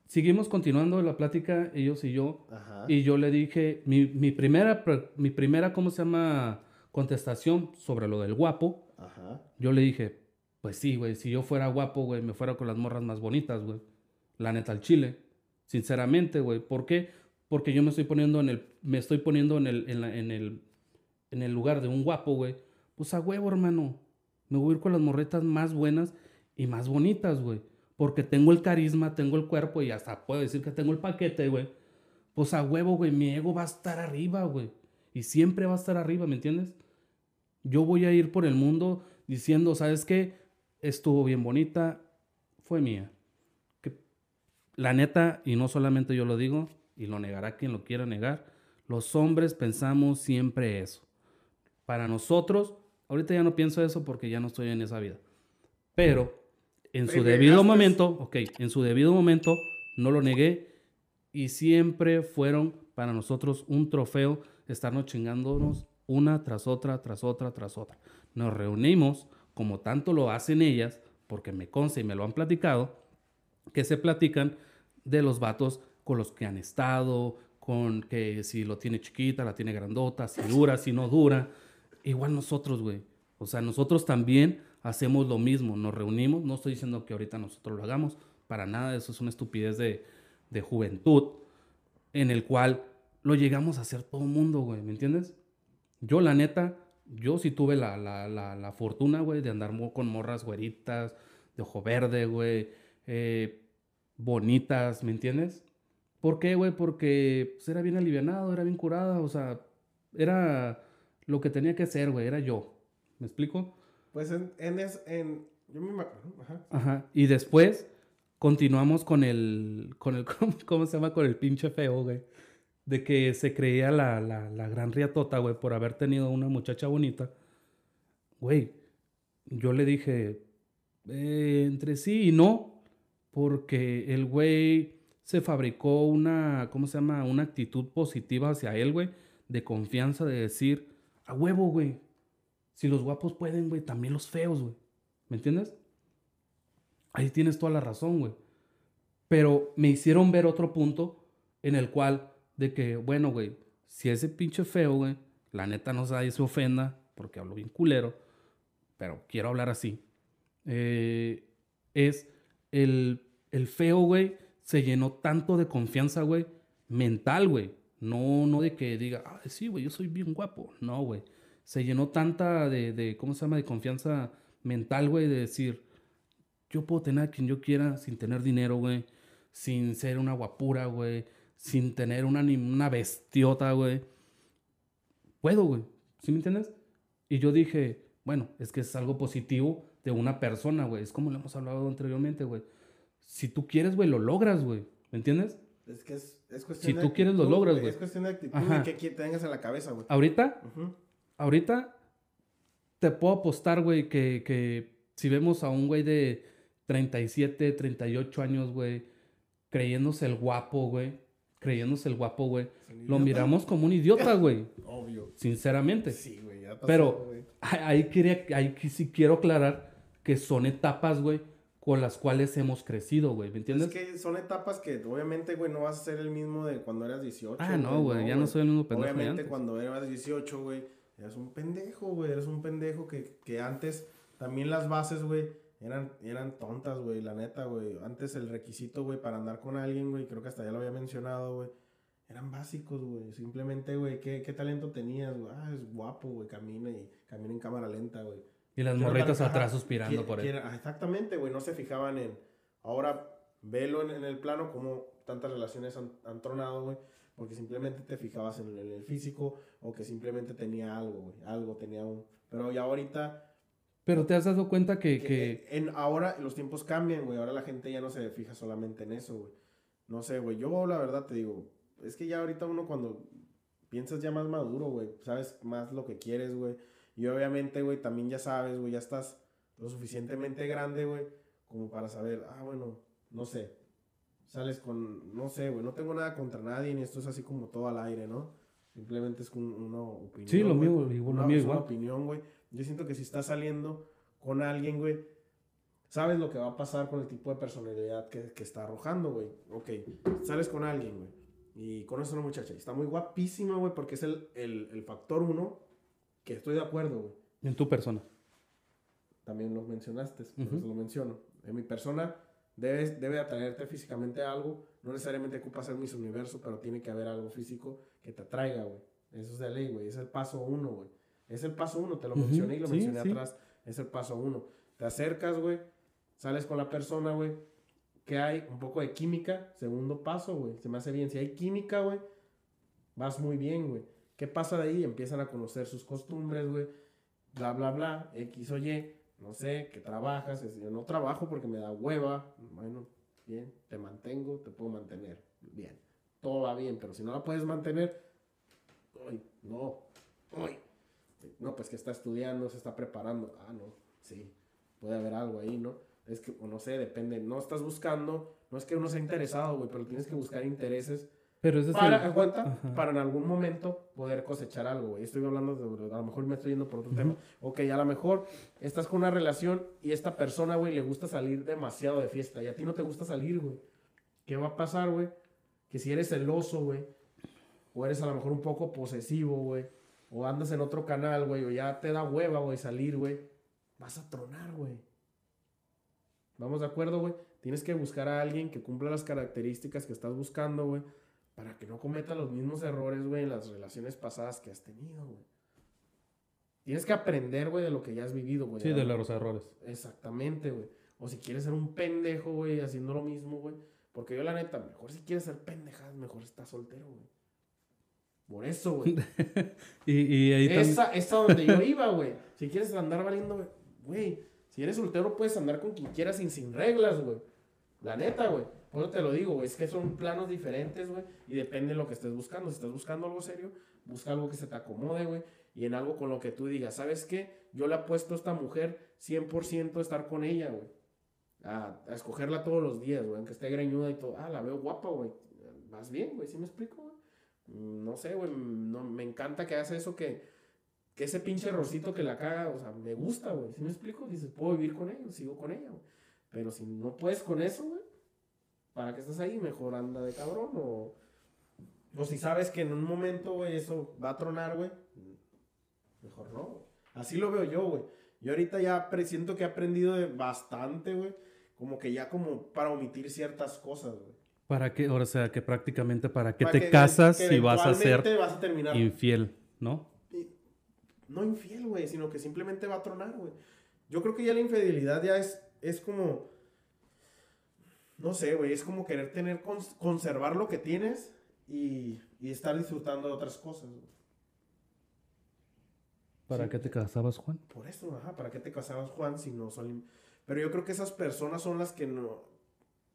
Seguimos continuando la plática, ellos y yo. Ajá. Y yo le dije, mi, mi primera, mi primera, ¿cómo se llama? Contestación sobre lo del guapo. Ajá. Yo le dije, pues sí, güey, si yo fuera guapo, güey, me fuera con las morras más bonitas, güey. La neta al chile. Sinceramente, güey. ¿Por qué? Porque yo me estoy poniendo en el, me estoy poniendo en el, en la- en el, en el lugar de un guapo, güey. Pues a huevo, hermano. Me voy a ir con las morretas más buenas y más bonitas, güey. Porque tengo el carisma, tengo el cuerpo y hasta puedo decir que tengo el paquete, güey. Pues a huevo, güey, mi ego va a estar arriba, güey. Y siempre va a estar arriba, ¿me entiendes? Yo voy a ir por el mundo diciendo, ¿sabes qué? Estuvo bien bonita, fue mía. La neta, y no solamente yo lo digo, y lo negará quien lo quiera negar, los hombres pensamos siempre eso. Para nosotros, ahorita ya no pienso eso porque ya no estoy en esa vida. Pero en su debido momento, ok, en su debido momento no lo negué y siempre fueron para nosotros un trofeo estarnos chingándonos una tras otra, tras otra, tras otra. Nos reunimos, como tanto lo hacen ellas, porque me consta y me lo han platicado, que se platican de los vatos con los que han estado, con que si lo tiene chiquita, la tiene grandota, si dura, si no dura. Igual nosotros, güey. O sea, nosotros también hacemos lo mismo, nos reunimos, no estoy diciendo que ahorita nosotros lo hagamos, para nada, eso es una estupidez de, de juventud, en el cual lo llegamos a hacer todo el mundo, güey, ¿me entiendes? Yo, la neta, yo sí tuve la, la, la, la fortuna, güey, de andar con morras güeritas, de ojo verde, güey, eh, bonitas, ¿me entiendes? ¿Por qué, güey? Porque pues, era bien alivianado, era bien curada, o sea, era lo que tenía que ser, güey, era yo. ¿Me explico? Pues en, en, es, en yo me imagino, ajá. Ajá. Y después continuamos con el, con el, (laughs) ¿cómo, cómo se llama? Con el pinche feo, güey. De que se creía la, la, la gran riatota, güey, por haber tenido una muchacha bonita. Güey, yo le dije, eh, entre sí y no, porque el güey se fabricó una, ¿cómo se llama? Una actitud positiva hacia él, güey, de confianza, de decir, a huevo, güey. Si los guapos pueden, güey, también los feos, güey. ¿Me entiendes? Ahí tienes toda la razón, güey. Pero me hicieron ver otro punto en el cual, de que, bueno, güey, si ese pinche feo, güey, la neta no nadie se ofenda, porque hablo bien culero, pero quiero hablar así. eh, es el, el feo, güey, se llenó tanto de confianza, güey, mental, güey. No, no de que diga, ah, sí, güey, yo soy bien guapo. No, güey. Se llenó tanta de, de, ¿cómo se llama? De confianza mental, güey, de decir, yo puedo tener a quien yo quiera sin tener dinero, güey. Sin ser una guapura, güey. Sin tener una, una bestiota, güey. Puedo, güey. ¿Sí me entiendes? Y yo dije, bueno, es que es algo positivo de una persona, güey. Es como lo hemos hablado anteriormente, güey. Si tú quieres, güey, lo logras, güey. ¿Me entiendes? Es que es, es cuestión Si de tú quieres, lo logras, güey. Es cuestión de actitud Ajá. y que tengas en la cabeza, güey. Ahorita, ahorita te puedo apostar, güey, que, que si vemos a un güey de 37, 38 años, güey, creyéndose el guapo, güey, creyéndose el guapo, güey, lo miramos como un idiota, güey. (laughs) Obvio. Sinceramente. Sí, güey, ya pasó, Pero ahí, quería, ahí sí quiero aclarar que son etapas, güey, con las cuales hemos crecido, güey, ¿me entiendes? Es que son etapas que obviamente, güey, no vas a ser el mismo de cuando eras 18. ah, no, güey, ya no soy el mismo pendejo de Obviamente antes. cuando eras 18, güey, eras un pendejo, güey, eres un pendejo que, que antes también las bases, güey, eran, eran tontas, güey, la neta, güey. Antes el requisito, güey, para andar con alguien, güey, creo que hasta ya lo había mencionado, güey, eran básicos, güey. Simplemente, güey, ¿qué, qué talento tenías, güey? Ah, es guapo, güey, camina y camina en cámara lenta, güey. Y las morritas atrás ajá, suspirando Quiere- por él. quiere- ah, exactamente, güey. No se fijaban en. Ahora, velo en, en el plano como tantas relaciones han, han tronado, güey. Porque simplemente te fijabas en, el- en el físico o que simplemente tenía algo, güey. Algo tenía un. Pero ya ahorita. Pero te has dado cuenta que, que- que en, ahora los tiempos cambian, güey. Ahora la gente ya no se fija solamente en eso, güey. No sé, güey. Yo, la verdad, te digo. Es que ya ahorita uno cuando piensas ya más maduro, güey. Sabes más lo que quieres, güey. Y obviamente, güey, también ya sabes, güey, ya estás lo suficientemente grande, güey, como para saber, ah, bueno, no sé. Sales con, no sé, güey, no tengo nada contra nadie, ni esto es así como todo al aire, ¿no? Simplemente es un- una opinión. Sí, lo güey. mío, igual, lo Una- mío es una igual. opinión, güey. Yo siento que si estás saliendo con alguien, güey, sabes lo que va a pasar con el tipo de personalidad que, que está arrojando, güey. Ok, sales con alguien, güey, y conoces a una muchacha, y está muy guapísima, güey, porque es el, el, el factor uno que estoy de acuerdo, güey. en tu persona. También lo mencionaste, por eso lo menciono. En mi persona debe, debe atraerte físicamente a algo. No necesariamente ocupa ser Miss Universo, pero tiene que haber algo físico que te atraiga, güey. Eso es de ley, güey. Es el paso uno, güey. Es el paso uno, te lo mencioné y lo sí, mencioné sí. atrás. Es el paso uno. Te acercas, güey. Sales con la persona, güey. Que hay un poco de química. Segundo paso, güey. Se me hace bien. Si hay química, güey, vas muy bien, güey. ¿Qué pasa de ahí? Empiezan a conocer sus costumbres, güey. Bla, bla, bla. X o Y. No sé, que trabajas. Yo no trabajo porque me da hueva. Bueno, bien. Te mantengo, te puedo mantener. Bien. Todo va bien, pero si no la puedes mantener, ay, no. Ay. No, pues que está estudiando, se está preparando. Ah, no. Sí. Puede haber algo ahí, ¿no? Es que, o no sé, depende. No estás buscando, no es que uno sea interesado, güey, pero tienes que buscar intereses Pero ese es para, aguanta, Ajá. para en algún momento poder cosechar algo, güey. Estoy hablando de, a lo mejor me estoy yendo por otro tema. Ok, a lo mejor estás con una relación y esta persona, güey, le gusta salir demasiado de fiesta y a ti no te gusta salir, güey. ¿Qué va a pasar, güey? Que si eres celoso, güey, o eres a lo mejor un poco posesivo, güey, o andas en otro canal, güey, o ya te da hueva, güey, salir, güey, vas a tronar, güey. ¿Vamos de acuerdo, güey? Tienes que buscar a alguien que cumpla las características que estás buscando, güey, para que no cometa los mismos errores, güey, en las relaciones pasadas que has tenido, güey. Tienes que aprender, güey, de lo que ya has vivido, güey. Sí, de los errores. Exactamente, güey. O si quieres ser un pendejo, güey, haciendo lo mismo, güey. Porque yo, la neta, mejor si quieres ser pendejas, mejor estás soltero, güey. Por eso, güey. (laughs) Y, y ahí. Esa es a donde yo iba, güey. Si quieres andar valiendo, güey. Güey, si eres soltero puedes andar con quien quieras sin, sin reglas, güey. La neta, güey. Por eso te lo digo. Es que son planos diferentes, güey. Y depende de lo que estés buscando. Si estás buscando algo serio, busca algo que se te acomode, güey. Y en algo con lo que tú digas, ¿sabes qué? Yo le apuesto a esta mujer 100% a estar con ella, güey. A, escogerla todos los días, güey. Aunque esté greñuda y todo. Ah, la veo guapa, güey. Vas bien, güey. ¿Sí me explico, güey? Mm, No sé, güey. No, me encanta que hagas eso que que ese pinche rosito que la caga, o sea, me gusta, güey. ¿Sí me explico? Dices, puedo vivir con ella, sigo con ella, güey. Pero si no puedes con eso, güey, ¿para qué estás ahí? Mejor anda de cabrón o... O si sabes que en un momento, güey, eso va a tronar, güey, mejor no, güey. Así lo veo yo, güey. Yo ahorita ya siento que he aprendido de bastante, güey. Como que ya como para omitir ciertas cosas, güey. ¿Para qué? O sea, que prácticamente para qué Para te que- casas que si vas a ser vas a terminar infiel, ¿no? y- no infiel, güey, sino que simplemente va a tronar, güey. Yo creo que ya la infidelidad ya es, es como, no sé, güey, es como querer tener, cons- conservar lo que tienes y, y estar disfrutando de otras cosas, güey. ¿Para Sí. qué te casabas, Juan? Por eso, ajá, ¿para qué te casabas, Juan, si no son... Pero yo creo que esas personas son las que no,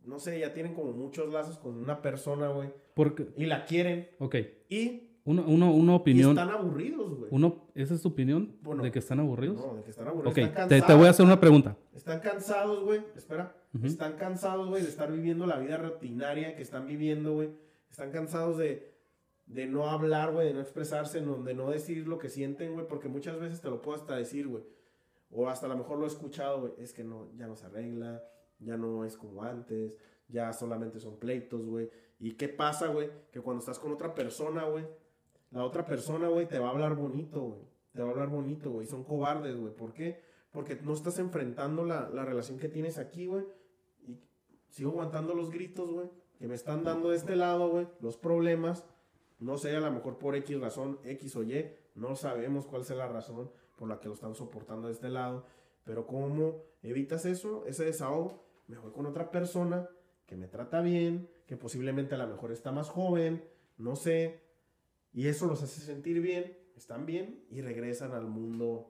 no sé, ya tienen como muchos lazos con una persona, güey, Porque, y la quieren, ok, y Una, una, una Y opinión. están aburridos, güey. Uno, ¿Esa es tu opinión? Bueno, ¿De que están aburridos? No, de que están aburridos. ok, están te, te voy a hacer una pregunta. Están cansados, güey. Espera. Están cansados, güey, de estar viviendo la vida rutinaria que están viviendo, güey. Están cansados de, de no hablar, güey, de no expresarse, de no decir lo que sienten, güey, porque muchas veces te lo puedo hasta decir, güey. O hasta a lo mejor lo he escuchado, güey. Es que no, ya no se arregla, ya no es como antes, ya solamente son pleitos, güey. ¿Y qué pasa, güey? Que cuando estás con otra persona, güey, la otra persona, güey, te va a hablar bonito, güey. Te va a hablar bonito, güey. Son cobardes, güey. ¿Por qué? Porque no estás enfrentando la, la relación que tienes aquí, güey. Y sigo aguantando los gritos, güey. Que me están dando de este lado, güey. Los problemas. No sé, a lo mejor por X razón, X o Y. No sabemos cuál sea la razón por la que lo están soportando de este lado. Pero ¿cómo evitas eso? Ese desahogo. Me voy con otra persona que me trata bien, que posiblemente a lo mejor está más joven, no sé. Y eso los hace sentir bien, están bien y regresan al mundo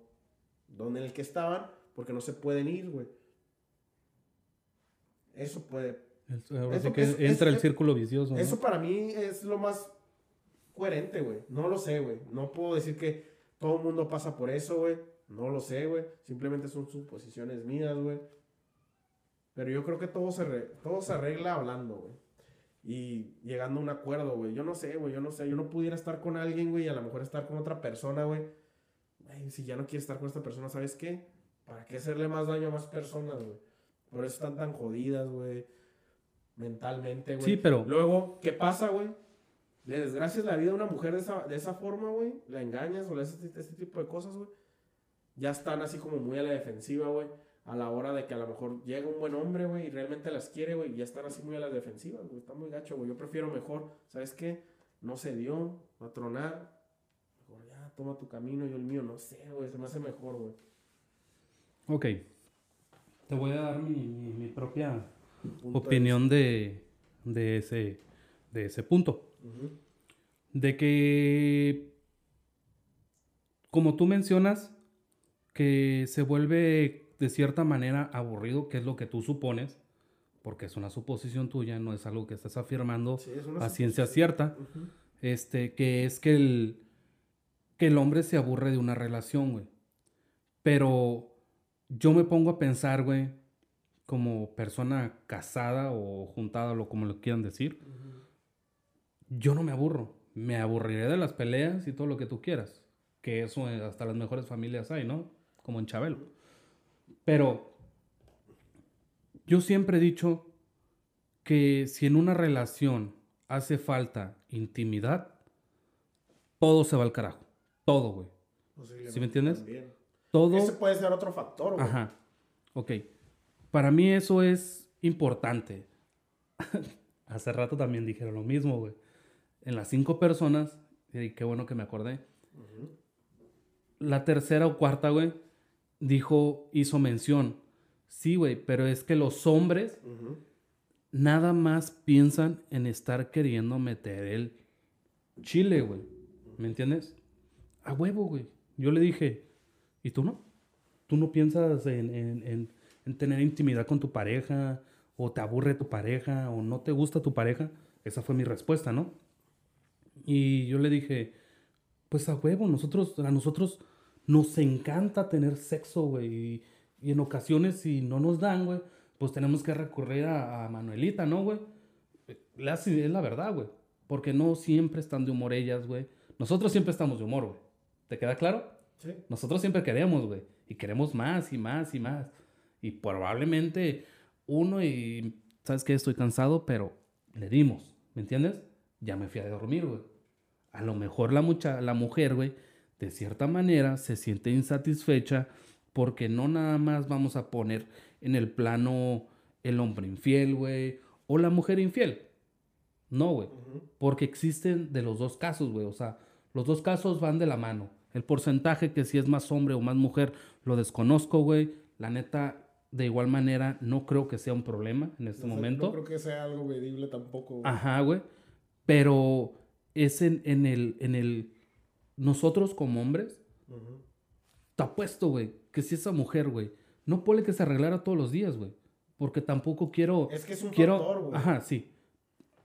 donde en el que estaban porque no se pueden ir, güey. Eso puede. El- Ahora sí Eso- que eso- entra el círculo vicioso. ¿no? Eso para mí es lo más coherente, güey. No lo sé, güey. No puedo decir que todo el mundo pasa por eso, güey. No lo sé, güey. Simplemente son suposiciones mías, güey. Pero yo creo que todo se, todo se arregla hablando, güey. Y llegando a un acuerdo, güey. Yo no sé, güey. Yo no sé. Yo no pudiera estar con alguien, güey, y a lo mejor estar con otra persona, güey. Si ya no quieres estar con esta persona, ¿sabes qué? ¿Para qué hacerle más daño a más personas, güey? Por eso están tan jodidas, güey. Mentalmente, güey. Sí, pero- Luego, ¿qué pasa, güey? Le desgracias la vida a una mujer de esa, de esa forma, güey. La engañas o le haces este, este tipo de cosas, güey. Ya están así como muy a la defensiva, güey. A la hora de que a lo mejor llega un buen hombre, güey, y realmente las quiere, güey. Y ya están así muy a la defensiva, güey. Está muy gacho, güey. Yo prefiero mejor, ¿sabes qué? No se dio, va a tronar. Mejor ya, toma tu camino, yo el mío. No sé, güey. Se me hace mejor, güey. Ok. Te voy a dar mi, mi- mi propia Punto opinión de, de, ese, de ese punto. De que, como tú mencionas, que se vuelve de cierta manera aburrido, que es lo que tú supones, porque es una suposición tuya, no es algo que estás afirmando Sí, es a ciencia cierta, Ujú. este, que es que el, que el hombre se aburre de una relación, güey. Pero yo me pongo a pensar, güey, como persona casada o juntada, o como lo quieran decir, yo no me aburro. Me aburriré de las peleas y todo lo que tú quieras. Que eso eh, hasta las mejores familias hay, ¿no? Como en Chabelo. Pero yo siempre he dicho que si en una relación hace falta intimidad, todo se va al carajo. Todo, güey. ¿Sí me entiendes? también. Todo. Ese puede ser otro factor, güey. Ajá. Ok. Para mí eso es importante. (laughs) Hace rato también dijeron lo mismo, güey. En las cinco personas, y qué bueno que me acordé. La tercera o cuarta, güey, dijo, hizo mención. Sí, güey, pero es que los hombres nada más piensan en estar queriendo meter el chile, güey. ¿Me entiendes? A huevo, güey. Yo le dije, ¿y tú no? ¿Tú no piensas en, en- en- en tener intimidad con tu pareja? ¿O te aburre tu pareja? ¿O no te gusta tu pareja? Esa fue mi respuesta, ¿no? Y yo le dije, pues a huevo, nosotros, a nosotros nos encanta tener sexo, güey. Y, y en ocasiones, si no nos dan, güey, pues tenemos que recurrir a, a Manuelita, ¿no, güey? La, es la verdad, güey. Porque no siempre están de humor ellas, güey. Nosotros siempre estamos de humor, güey. ¿Te queda claro? Sí. Nosotros siempre queremos, güey. Y queremos más y más y más. Y probablemente uno y... ¿Sabes qué? Estoy cansado, pero le dimos. ¿Me entiendes? Ya me fui a dormir, güey. A lo mejor la, mucha, la mujer, güey, de cierta manera se siente insatisfecha porque no nada más vamos a poner en el plano el hombre infiel, güey, o la mujer infiel. No, güey. Porque existen de los dos casos, güey. O sea, los dos casos van de la mano. El porcentaje que si es más hombre o más mujer, lo desconozco, güey. La neta, de igual manera, no creo que sea un problema en este No momento. No creo que sea algo medible tampoco. güey. Ajá, güey. Pero es en, en el, en el... Nosotros como hombres, Ujú. te apuesto, güey, que si esa mujer, güey, no puede que se arreglara todos los días, güey. Porque tampoco quiero... Es que es un quiero... factor, güey. Ajá, sí.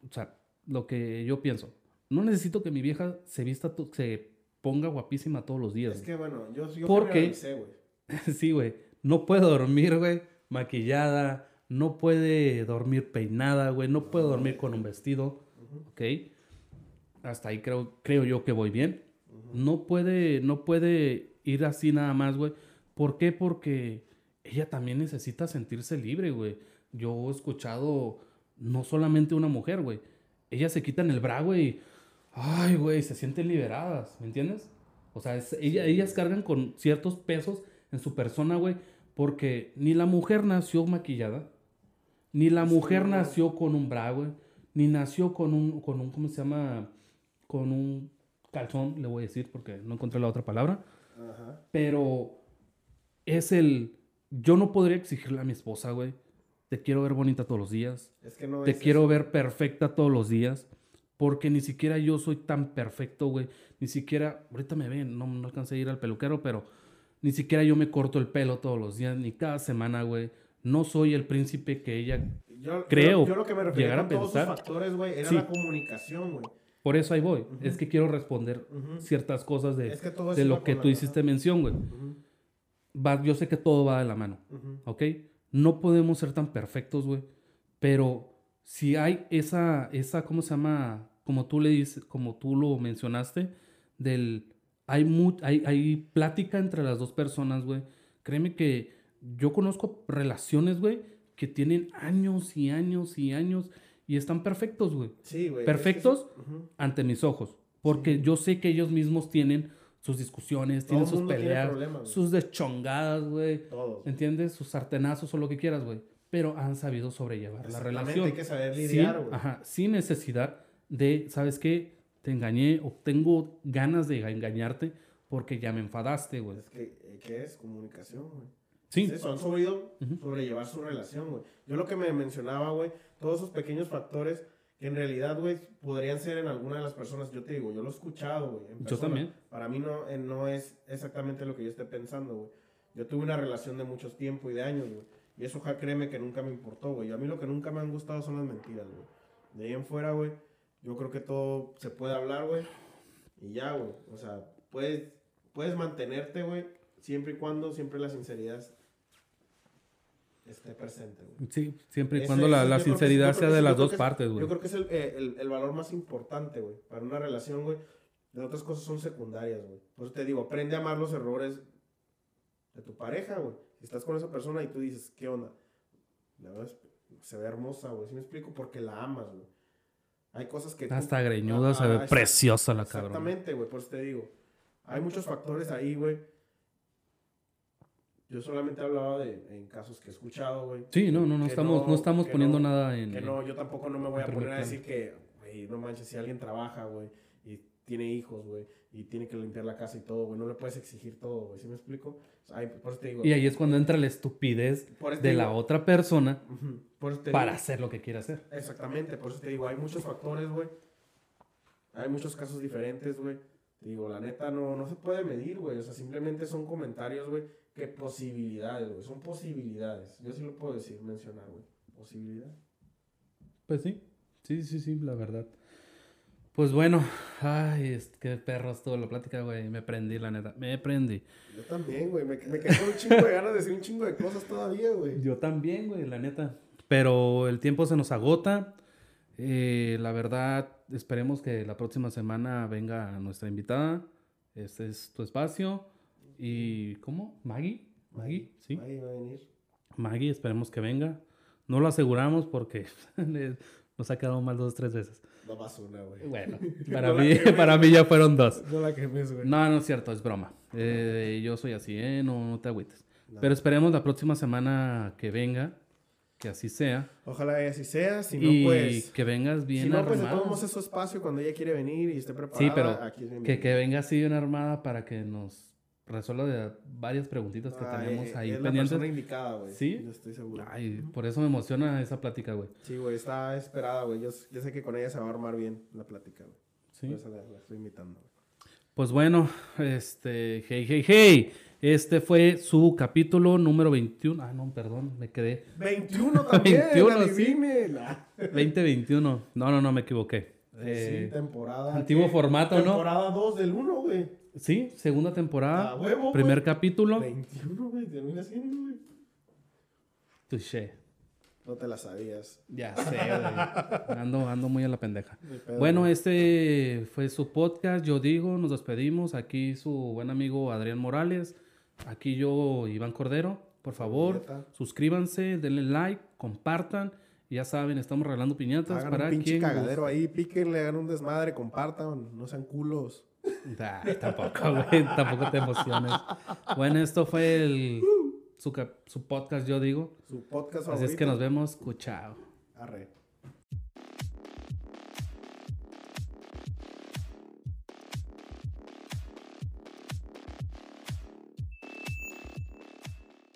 O sea, lo que yo pienso. no necesito que mi vieja se vista, se ponga guapísima todos los días. Es que bueno, yo, yo ¿Por qué? generalicé, güey. (laughs) sí, güey. No puede dormir, güey, maquillada. No puede dormir peinada, güey. No puede dormir con un vestido. ¿Ok? Hasta ahí creo, creo yo que voy bien. No puede, no puede ir así nada más, güey. ¿Por qué? Porque ella también necesita sentirse libre, güey. Yo he escuchado no solamente una mujer, güey. Ellas se quitan el bra, güey. Ay, güey, se sienten liberadas, ¿me entiendes? O sea, es- ella- ellas cargan con ciertos pesos en su persona, güey. Porque ni la mujer nació maquillada, ni la mujer nació con un bra, güey. Ni nació con un, con un, ¿cómo se llama? Con un calzón, le voy a decir, porque no encontré la otra palabra. Ajá. Pero es el. Yo no podría exigirle a mi esposa, güey. Te quiero ver bonita todos los días. Es que no Te es quiero eso. ver perfecta todos los días. Porque ni siquiera yo soy tan perfecto, güey. Ni siquiera. Ahorita me ven, no, no alcancé a ir al peluquero, pero ni siquiera yo me corto el pelo todos los días, ni cada semana, güey. No soy el príncipe que ella. Yo, creo yo, yo lo que me refería a todos pensar- esos factores, güey, era Sí. la comunicación, güey. Por eso ahí voy. Ujú. Es que quiero responder Ujú. ciertas cosas de, Es que de lo que tú hiciste mención, güey. Va- Yo sé que todo va de la mano. ¿ok? No podemos ser tan perfectos, güey. Pero si hay esa, esa, ¿cómo se llama? Como tú le dices, como tú lo mencionaste, del, hay, mu- hay, hay plática entre las dos personas, güey. Créeme que yo conozco relaciones, güey, que tienen años y años y años y están perfectos, güey. Sí, güey. es que Perfectos sí. Ujú. ante mis ojos. Porque yo sé que ellos mismos tienen sus discusiones, Todo tienen sus tiene peleas, güey. sus deschongadas, güey. Todos. ¿Entiendes? Sus sartenazos o lo que quieras, güey. Pero han sabido sobrellevar la relación. hay que saber sin, lidiar, güey. ajá, sin necesidad de, ¿sabes qué? Te engañé o tengo ganas de engañarte porque ya me enfadaste, güey. Es que, eh, ¿qué es? Comunicación, güey. Sí, Es eso, han sabido Ujú. sobrellevar su relación, güey. Yo lo que me mencionaba, güey, todos esos pequeños factores que en realidad, güey, podrían ser en alguna de las personas. Yo te digo, yo lo he escuchado, güey. Yo también. Para mí no, eh, no es exactamente lo que yo esté pensando, güey. Yo tuve una relación de muchos tiempo y de años, güey. Y eso, ja, créeme que nunca me importó, güey. Y A mí lo que nunca me han gustado son las mentiras, güey. De ahí en fuera, güey, yo creo que todo se puede hablar, güey. Y ya, güey. O sea, puedes, puedes mantenerte, güey, siempre y cuando siempre la sinceridad esté presente, güey. sí, siempre y cuando la, ese- la sinceridad sea de las dos es- partes, güey. Yo creo que es el, eh, el- el valor más importante, güey. Para una relación, güey. Las otras cosas son secundarias, güey. Por eso te digo, aprende a amar los errores de tu pareja, güey. Si estás con esa persona y tú dices, ¿qué onda? La verdad es- se ve hermosa, güey. ¿Sí me explico? Porque la amas, güey. Hay cosas que... tú- Hasta greñuda se ve preciosa la cabrón. Exactamente, güey. Por eso te digo. Hay muchos factores ahí, güey. Yo solamente hablaba de en casos que he escuchado, güey. Sí, no, no, no estamos, no, estamos poniendo no- nada en... Que no, yo tampoco no me voy a poner a decir que, güey, no manches, si alguien trabaja, güey, y tiene hijos, güey, y tiene que limpiar la casa y todo, güey, no le puedes exigir todo, güey, ¿sí me explico? O sea, hay- por eso te digo. Y ahí es cuando entra la estupidez de digo- la otra persona Ujú, por eso te para digo- hacer lo que quiere hacer. Exactamente, por eso te digo, hay muchos factores, güey. Hay muchos casos diferentes, güey. Te digo, la neta no, no se puede medir, güey. O sea, simplemente son comentarios, güey. Que posibilidades, güey. Son posibilidades. Yo sí lo puedo decir, mencionar, güey. Posibilidad. Pues sí, sí, sí, sí, la verdad. Pues bueno, ay, es, qué perro estuvo la plática, güey. Me prendí, la neta. Me prendí. Yo también, güey. Me, me quedé con un chingo de ganas de decir un chingo de cosas todavía, güey. Yo también, güey, la neta. Pero el tiempo se nos agota. Eh, la verdad, esperemos que la próxima semana venga nuestra invitada. Este es tu espacio. ¿Y cómo? ¿Maggie? ¿Maggie? Sí. Ahí va a venir. Maggie, esperemos que venga. No lo aseguramos porque (laughs) nos ha quedado mal dos o tres veces. No más una, güey. Bueno, (laughs) para, No mí, quemes, para mí ya fueron dos. No la quemes, güey. No, no es cierto, es broma. Eh, yo soy así, ¿eh? No, no te agüites. No. Pero esperemos la próxima semana que venga, que así sea. Ojalá que así sea. Si y no, pues. que vengas bien Si no, pues de armada. todos modos es su espacio cuando ella quiere venir y esté preparada. Sí, pero aquí es que, que venga así bien armada para que nos resuelva de varias preguntitas que Ah, tenemos ahí es la pendientes. persona indicada, güey. ¿Sí? Yo estoy seguro. Ay, por eso me emociona esa plática, güey. Sí, güey, está esperada, güey. Yo, yo sé que con ella se va a armar bien la plática, güey. Sí. Por eso la, la estoy invitando, güey. Pues bueno, este, hey, hey, hey. Este fue su capítulo número 21. Ah, no, perdón, me quedé. 21 (laughs) también, 21, sí. adivine. Nah. 2021. No, no, no, me equivoqué. eh, sí, temporada. antiguo ¿qué? formato, ¿no? Temporada 2 del 1, güey. Sí, segunda temporada. Huevo, primer güey. capítulo. 21, güey. Termina siendo, güey. Touché. No te la sabías. Ya sé, güey. Ando, ando muy a la pendeja. Bueno, este fue su podcast. Yo digo, nos despedimos. Aquí su buen amigo Adrián Morales. Aquí yo, Iván Cordero. Por favor, suscríbanse, denle like, compartan. Ya saben, estamos regalando piñatas Hagan para un pinche quien cagadero ahí, píquenle, hagan un desmadre, compartan, no sean culos. Tampoco, güey. tampoco te emociones. Bueno, esto fue el, su, su podcast, yo digo. Su podcast Así es que nos vemos. Chao. Arre.